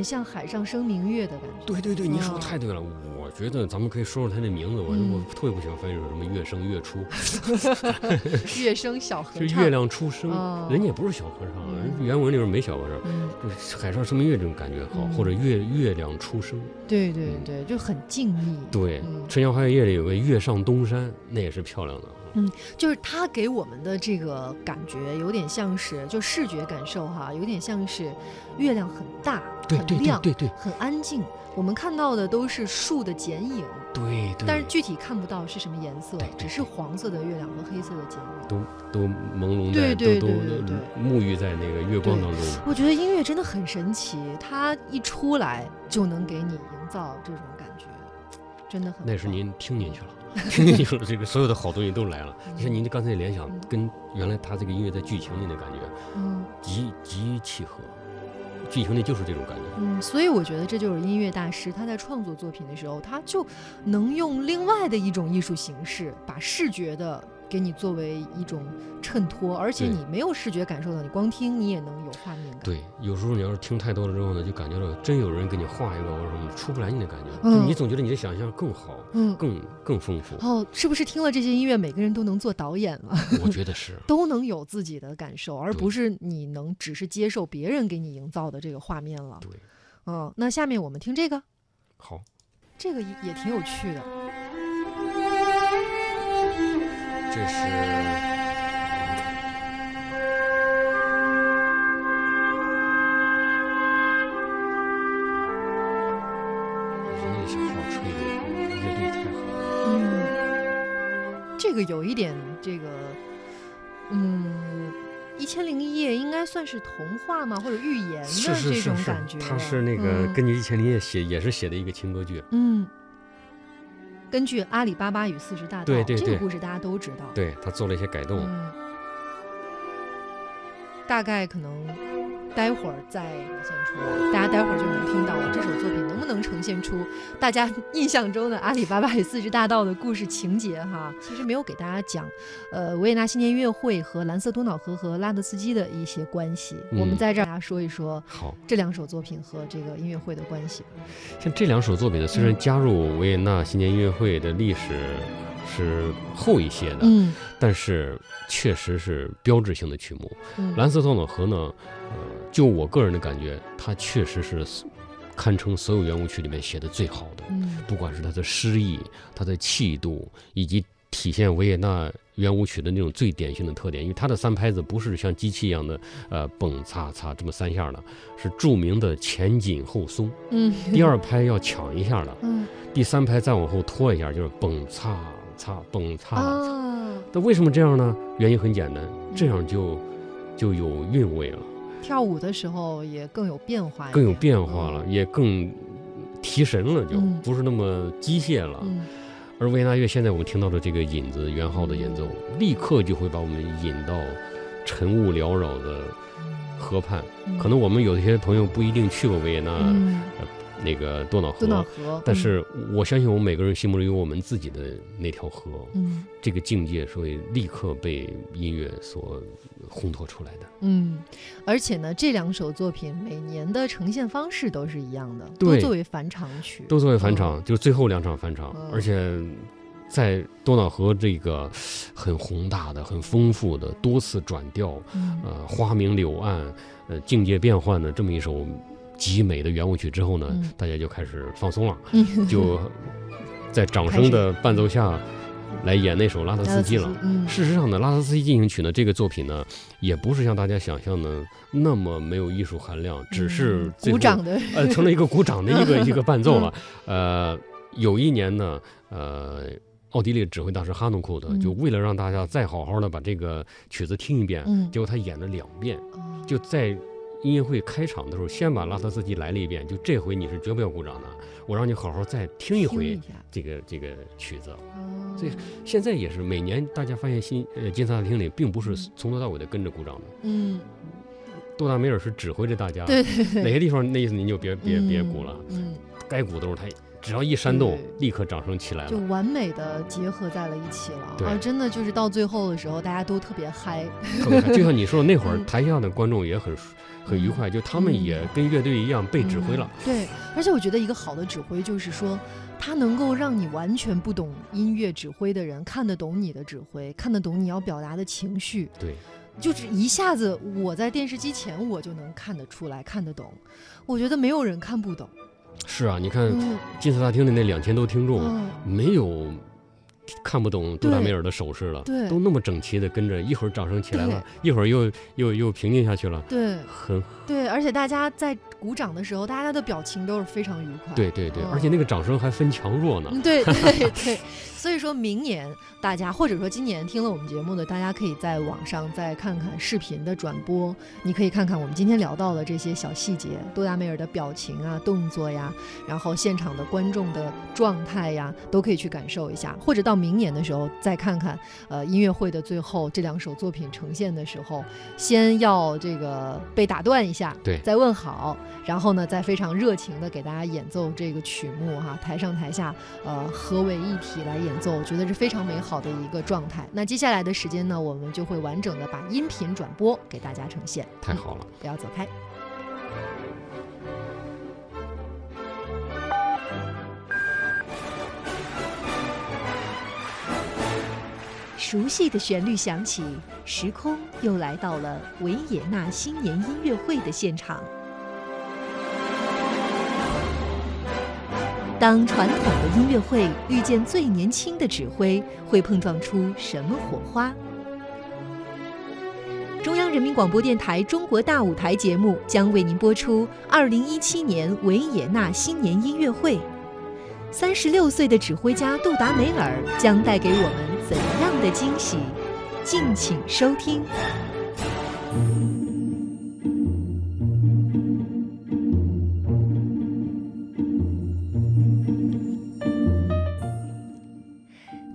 像海上生明月的感觉。对对对，你说太对了。我觉得咱们可以说说他那名字，我我特别不喜欢翻译成什么“月升月出” 月升小和尚，就月亮出生，人家也不是小和尚，人原文里边没小和尚，就是海上生明月这种感觉好，或者月月亮出生。对对对，就很静谧。对，《春江花月夜》里有个月上东山，那也是漂亮的。嗯，就是它给我们的这个感觉有点像是，就视觉感受哈，有点像是月亮很大、很亮、对对，很安静。我们看到的都是树的剪影，对对，但是具体看不到是什么颜色，只是黄色的月亮和黑色的剪影，都都朦胧在，都都沐浴在那个月光当中。我觉得音乐真的很神奇，它一出来就能给你营造这种感觉，真的很。那是您听进去了。听 见有了，这个所有的好东西都来了。就像，您刚才联想跟原来他这个音乐在剧情里的感觉，嗯，极极契合。剧情里就是这种感觉。嗯，所以我觉得这就是音乐大师他在创作作品的时候，他就能用另外的一种艺术形式，把视觉的。给你作为一种衬托，而且你没有视觉感受到，你光听你也能有画面感。对，有时候你要是听太多了之后呢，就感觉到真有人给你画一个，或者什么出不来你的感觉，就你总觉得你的想象更好，嗯，更更丰富。哦，是不是听了这些音乐，每个人都能做导演了？我觉得是，都能有自己的感受，而不是你能只是接受别人给你营造的这个画面了。对，嗯，那下面我们听这个，好，这个也挺有趣的。这是。嗯，这个有一点这个，嗯，《一千零一夜》应该算是童话吗？或者寓言的这种感觉？它是那个根据《一千零一夜》写，也是写的一个情歌剧。嗯。根据《阿里巴巴与四十大盗》这个故事，大家都知道。对他做了一些改动，大概可能。待会儿再呈现出来，大家待会儿就能听到了。这首作品能不能呈现出大家 印象中的《阿里巴巴与四十大盗》的故事情节？哈，其实没有给大家讲，呃，维也纳新年音乐会和蓝色多瑙河和拉德斯基的一些关系。我们在这儿大家说一说，好，这两首作品和这个音乐会的关系。像这两首作品呢，虽然加入维也纳新年音乐会的历史。是厚一些的，嗯，但是确实是标志性的曲目。蓝色多瑙河呢，呃，就我个人的感觉，它确实是堪称所有圆舞曲里面写的最好的。嗯，不管是他的诗意、他的气度，以及体现维也纳圆舞曲的那种最典型的特点，因为他的三拍子不是像机器一样的，呃，蹦擦擦这么三下的，是著名的前紧后松。嗯，第二拍要抢一下的，嗯，第三拍再往后拖一下，就是蹦擦。擦，蹦擦，那为什么这样呢？原因很简单，这样就就有韵味了。跳舞的时候也更有变化，更有变化了，也更提神了，就不是那么机械了。而维也纳乐现在我们听到的这个引子，元昊的演奏，立刻就会把我们引到晨雾缭绕的河畔。可能我们有些朋友不一定去过维也纳。那个多瑙河，多瑙河。但是我相信，我们每个人心目中有我们自己的那条河。嗯，这个境界是会立刻被音乐所烘托出来的。嗯，而且呢，这两首作品每年的呈现方式都是一样的，都作为返场曲，都作为返场，就是最后两场返场。而且在多瑙河这个很宏大的、很丰富的、多次转调，呃，花明柳暗，呃，境界变换的这么一首。极美的圆舞曲之后呢，大家就开始放松了，就在掌声的伴奏下来演那首拉德斯基了。事实上呢，拉德斯基进行曲呢，这个作品呢，也不是像大家想象的那么没有艺术含量，只是鼓掌的，呃，成了一个鼓掌的一个 一个伴奏了。呃，有一年呢，呃，奥地利指挥大师哈农库特就为了让大家再好好的把这个曲子听一遍，结果他演了两遍，就在。音乐会开场的时候，先把拉特斯基来了一遍，就这回你是绝不要鼓掌的，我让你好好再听一回这个这个曲子。所以现在也是每年大家发现新呃金萨大厅里并不是从头到尾的跟着鼓掌的。嗯，杜达梅尔是指挥着大家，对。哪些地方那意思您就别别别鼓了。嗯，该鼓的时候他只要一煽动，立刻掌声起来了，就完美的结合在了一起了。啊，真的就是到最后的时候，大家都特别嗨。特别嗨，就像你说的那会儿，台下的观众也很很愉快，就他们也跟乐队一样被指挥了。对，而且我觉得一个好的指挥就是说，他能够让你完全不懂音乐指挥的人看得懂你的指挥，看得懂你要表达的情绪。对。就是一下子，我在电视机前我就能看得出来，看得懂。我觉得没有人看不懂。是啊，你看金色大厅的那两千多听众，没有。看不懂杜达梅尔的手势了，对，都那么整齐的跟着，一会儿掌声起来了，一会儿又又又平静下去了，对，很对，而且大家在鼓掌的时候，大家的表情都是非常愉快，对对对，而且那个掌声还分强弱呢，对对对，所以说明年大家或者说今年听了我们节目的，大家可以在网上再看看视频的转播，你可以看看我们今天聊到的这些小细节，多达梅尔的表情啊、动作呀，然后现场的观众的状态呀，都可以去感受一下，或者到。明年的时候再看看，呃，音乐会的最后这两首作品呈现的时候，先要这个被打断一下，对，再问好，然后呢，再非常热情的给大家演奏这个曲目哈，台上台下呃合为一体来演奏，我觉得是非常美好的一个状态。那接下来的时间呢，我们就会完整的把音频转播给大家呈现。太好了，不要走开。熟悉的旋律响起，时空又来到了维也纳新年音乐会的现场。当传统的音乐会遇见最年轻的指挥，会碰撞出什么火花？中央人民广播电台《中国大舞台》节目将为您播出二零一七年维也纳新年音乐会。三十六岁的指挥家杜达梅尔将带给我们怎样的惊喜？敬请收听。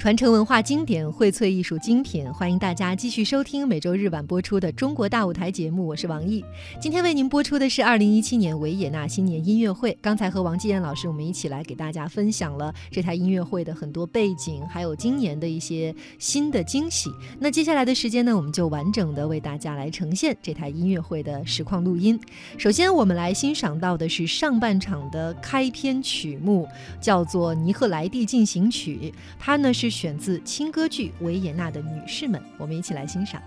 传承文化经典，荟萃艺术精品，欢迎大家继续收听每周日晚播出的《中国大舞台》节目，我是王毅。今天为您播出的是二零一七年维也纳新年音乐会。刚才和王继燕老师我们一起来给大家分享了这台音乐会的很多背景，还有今年的一些新的惊喜。那接下来的时间呢，我们就完整的为大家来呈现这台音乐会的实况录音。首先，我们来欣赏到的是上半场的开篇曲目，叫做《尼赫莱蒂进行曲》，它呢是。选自轻歌剧《维也纳的女士们》，我们一起来欣赏。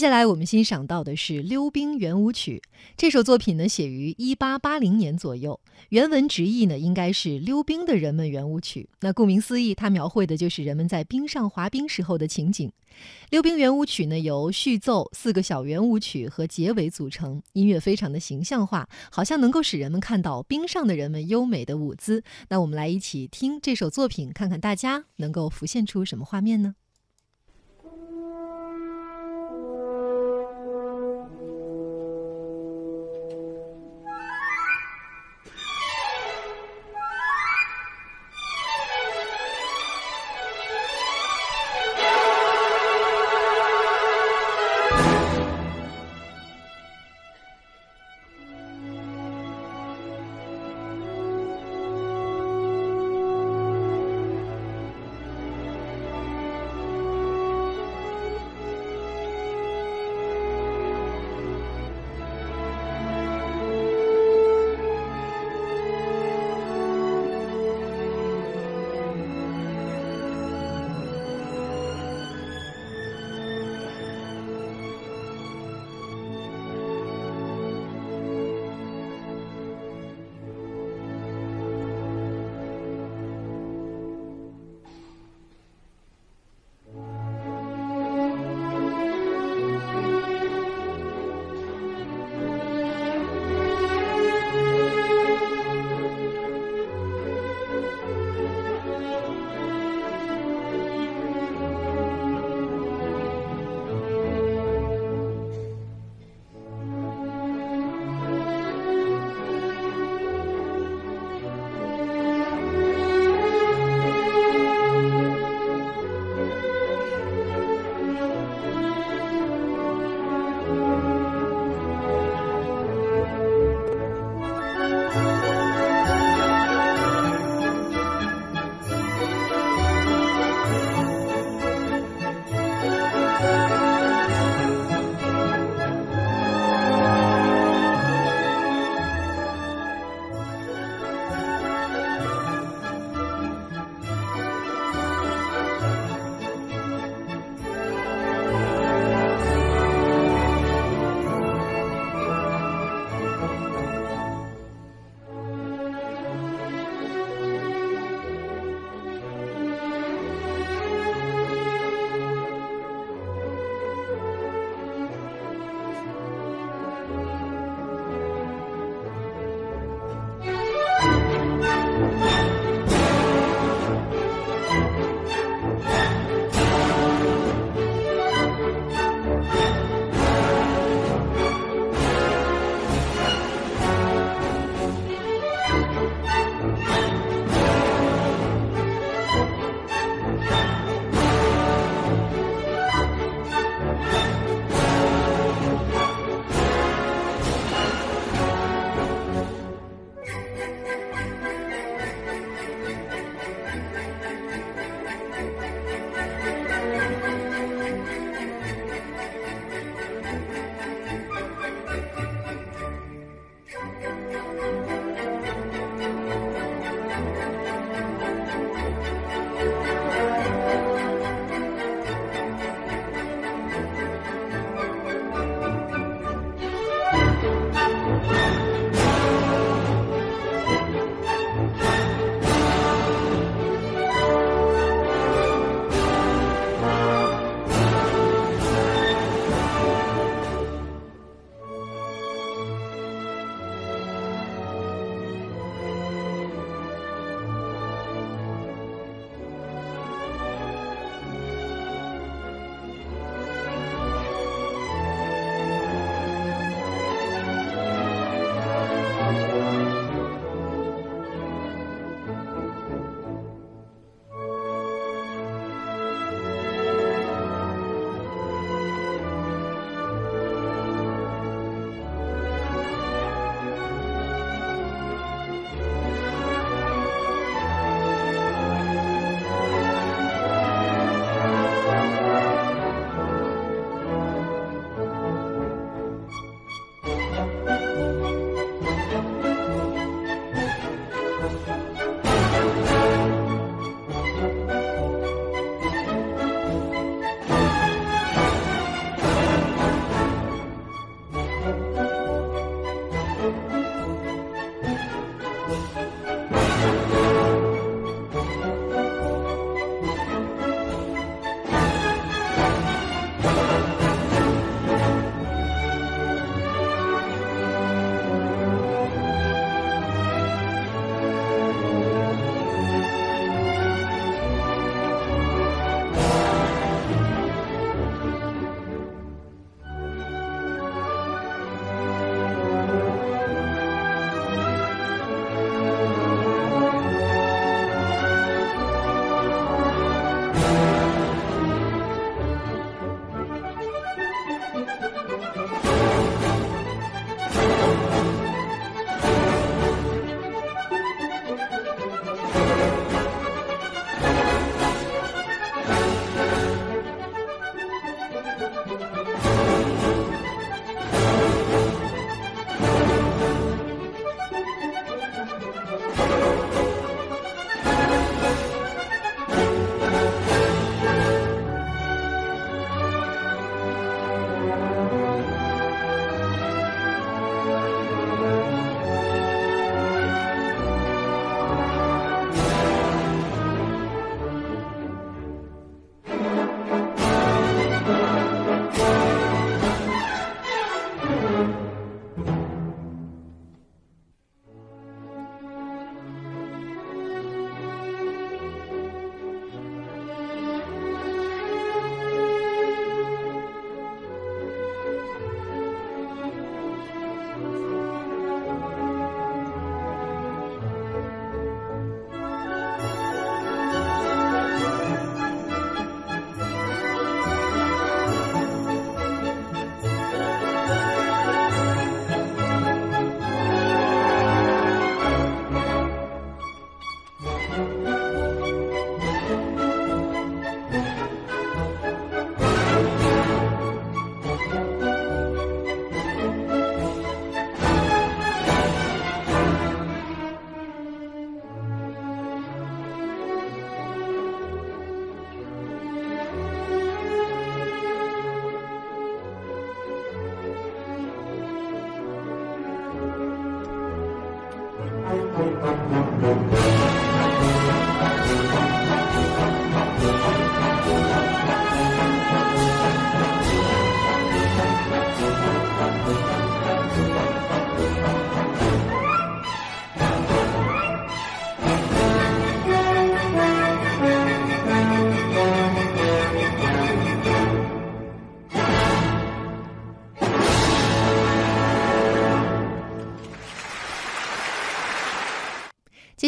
接下来我们欣赏到的是《溜冰圆舞曲》这首作品呢，写于一八八零年左右。原文直译呢，应该是“溜冰的人们圆舞曲”。那顾名思义，它描绘的就是人们在冰上滑冰时候的情景。溜冰圆舞曲呢，由序奏、四个小圆舞曲和结尾组成，音乐非常的形象化，好像能够使人们看到冰上的人们优美的舞姿。那我们来一起听这首作品，看看大家能够浮现出什么画面呢？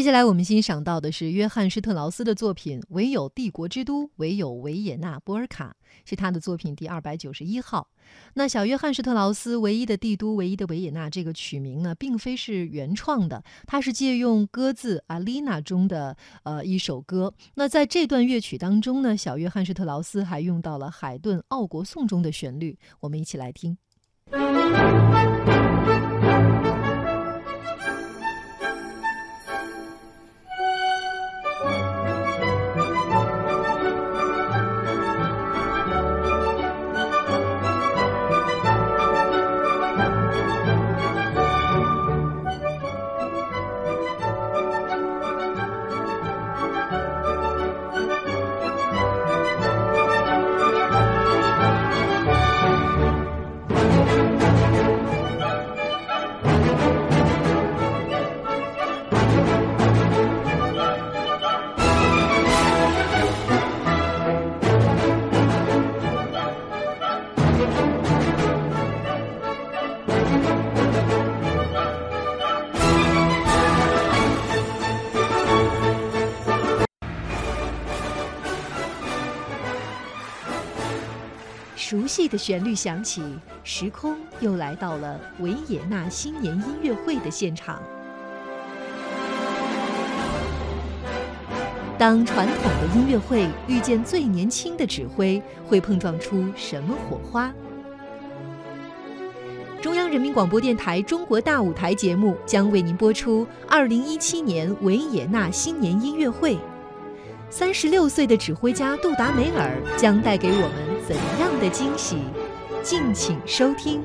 接下来我们欣赏到的是约翰施特劳斯的作品《唯有帝国之都，唯有维也纳波尔卡》，是他的作品第二百九十一号。那小约翰施特劳斯《唯一的帝都，唯一的维也纳》这个曲名呢，并非是原创的，它是借用歌字《阿丽娜》中的呃一首歌。那在这段乐曲当中呢，小约翰施特劳斯还用到了海顿《奥国颂》中的旋律，我们一起来听。熟悉的旋律响起，时空又来到了维也纳新年音乐会的现场。当传统的音乐会遇见最年轻的指挥，会碰撞出什么火花？中央人民广播电台《中国大舞台》节目将为您播出二零一七年维也纳新年音乐会。三十六岁的指挥家杜达梅尔将带给我们怎样的惊喜？敬请收听。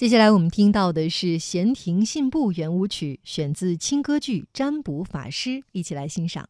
接下来我们听到的是闲庭信步圆舞曲，选自清歌剧《占卜法师》，一起来欣赏。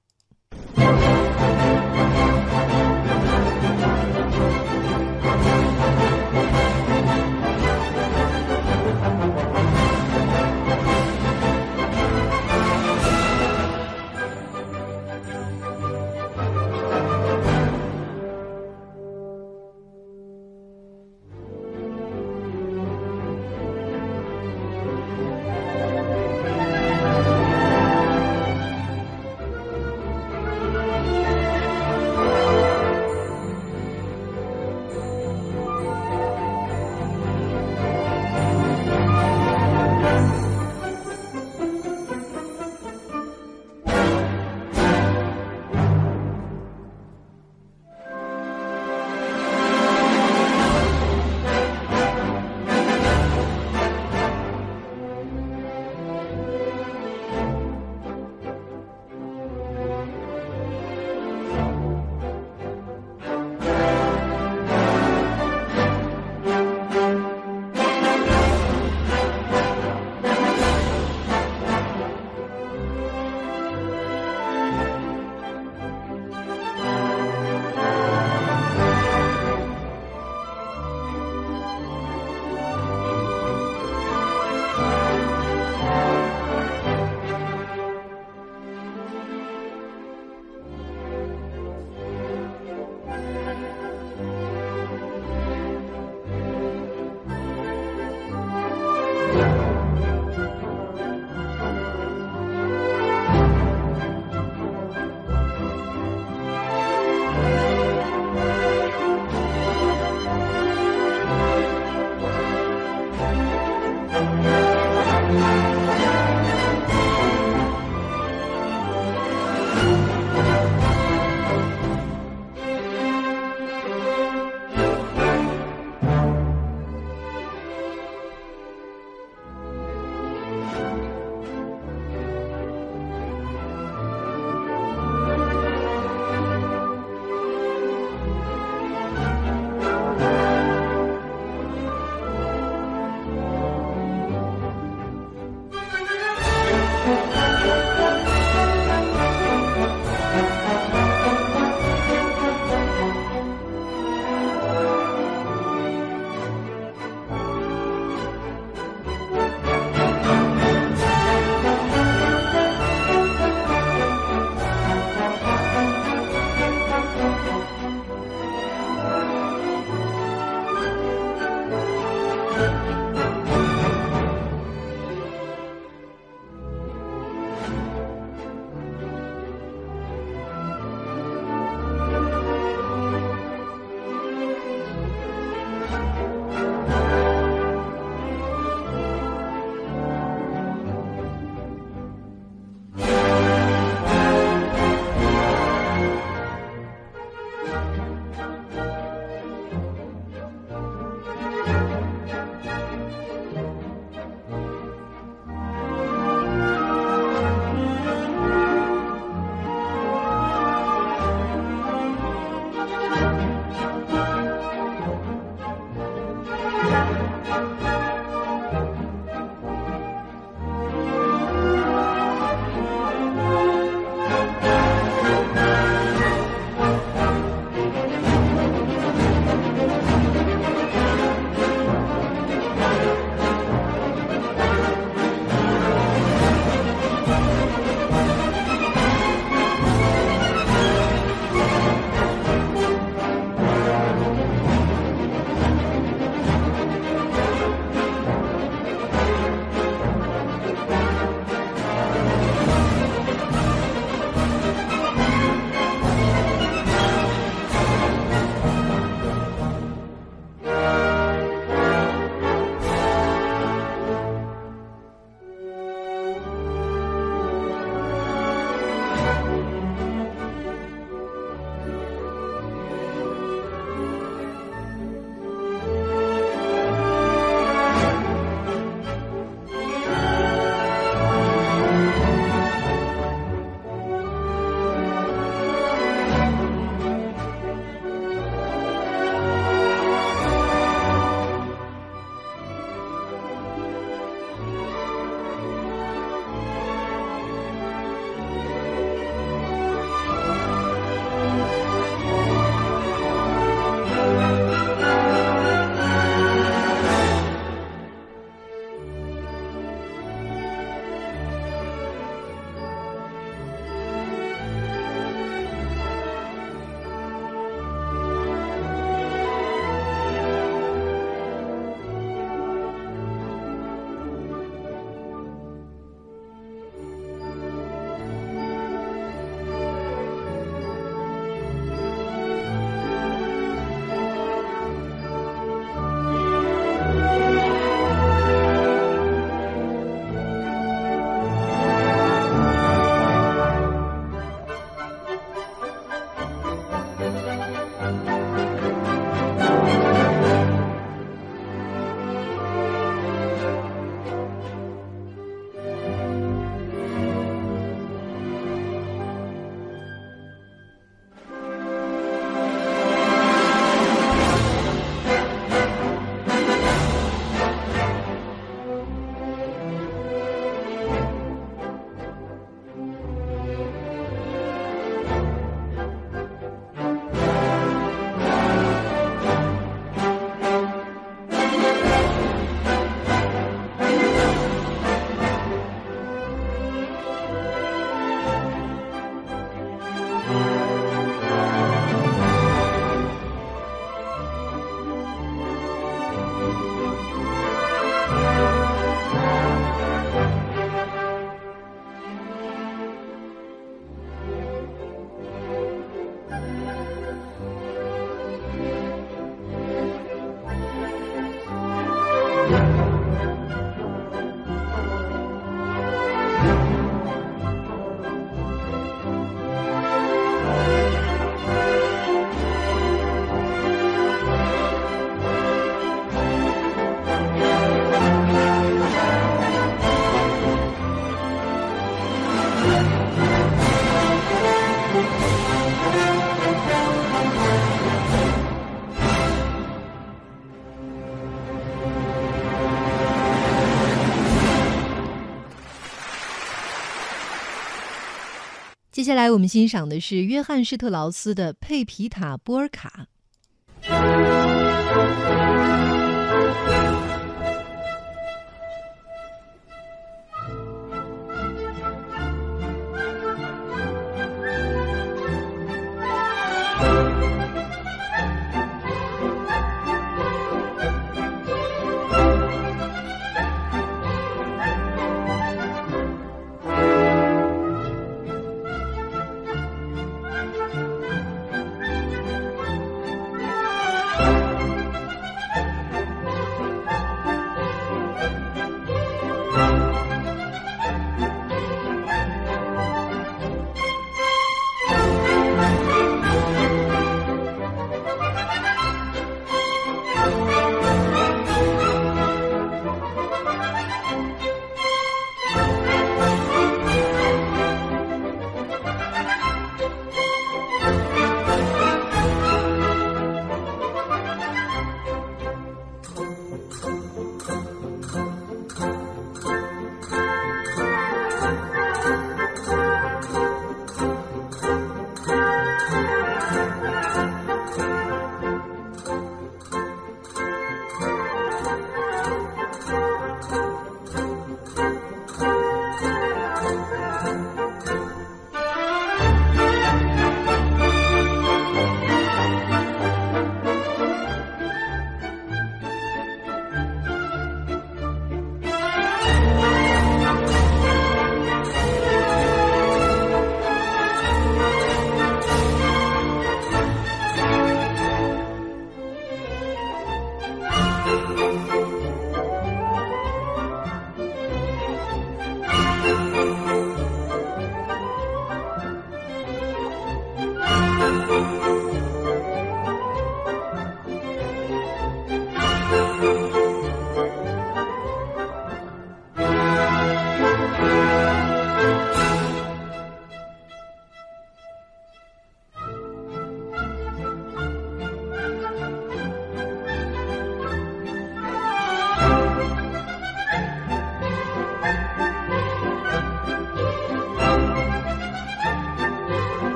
接下来我们欣赏的是约翰施特劳斯的《佩皮塔波尔卡》。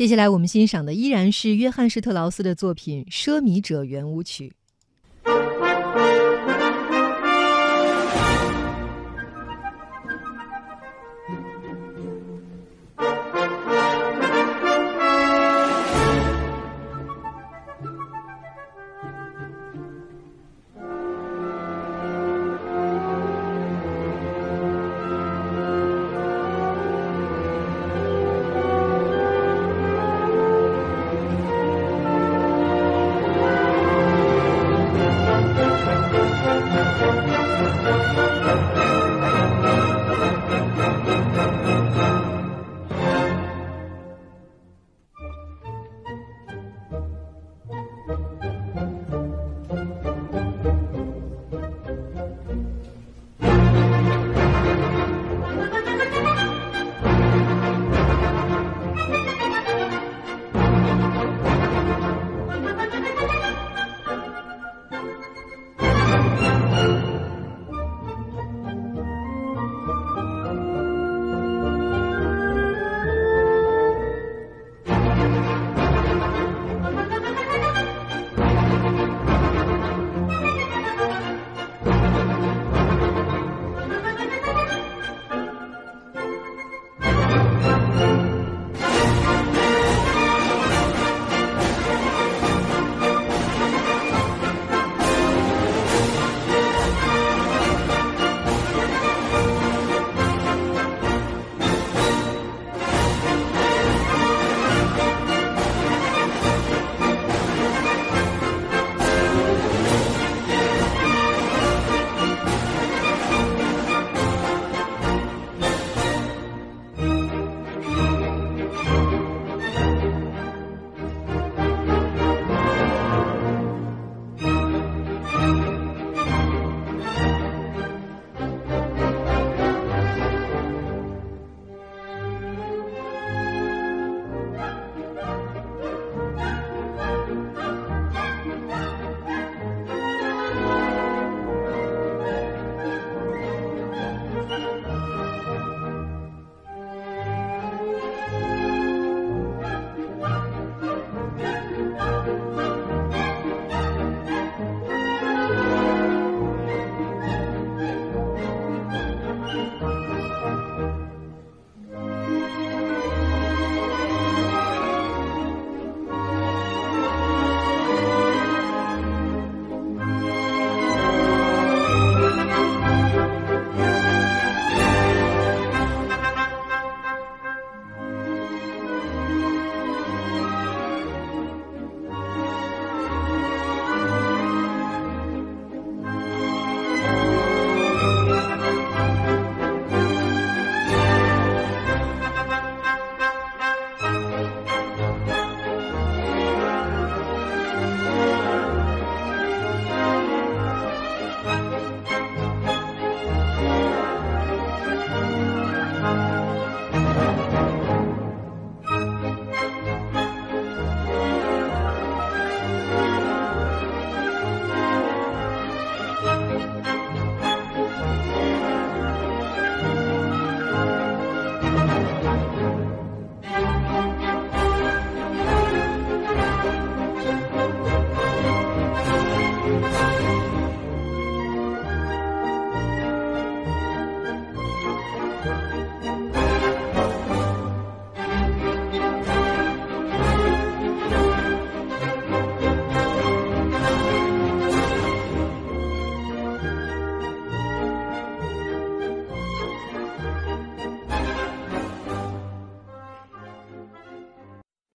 接下来我们欣赏的依然是约翰施特劳斯的作品《奢靡者圆舞曲》。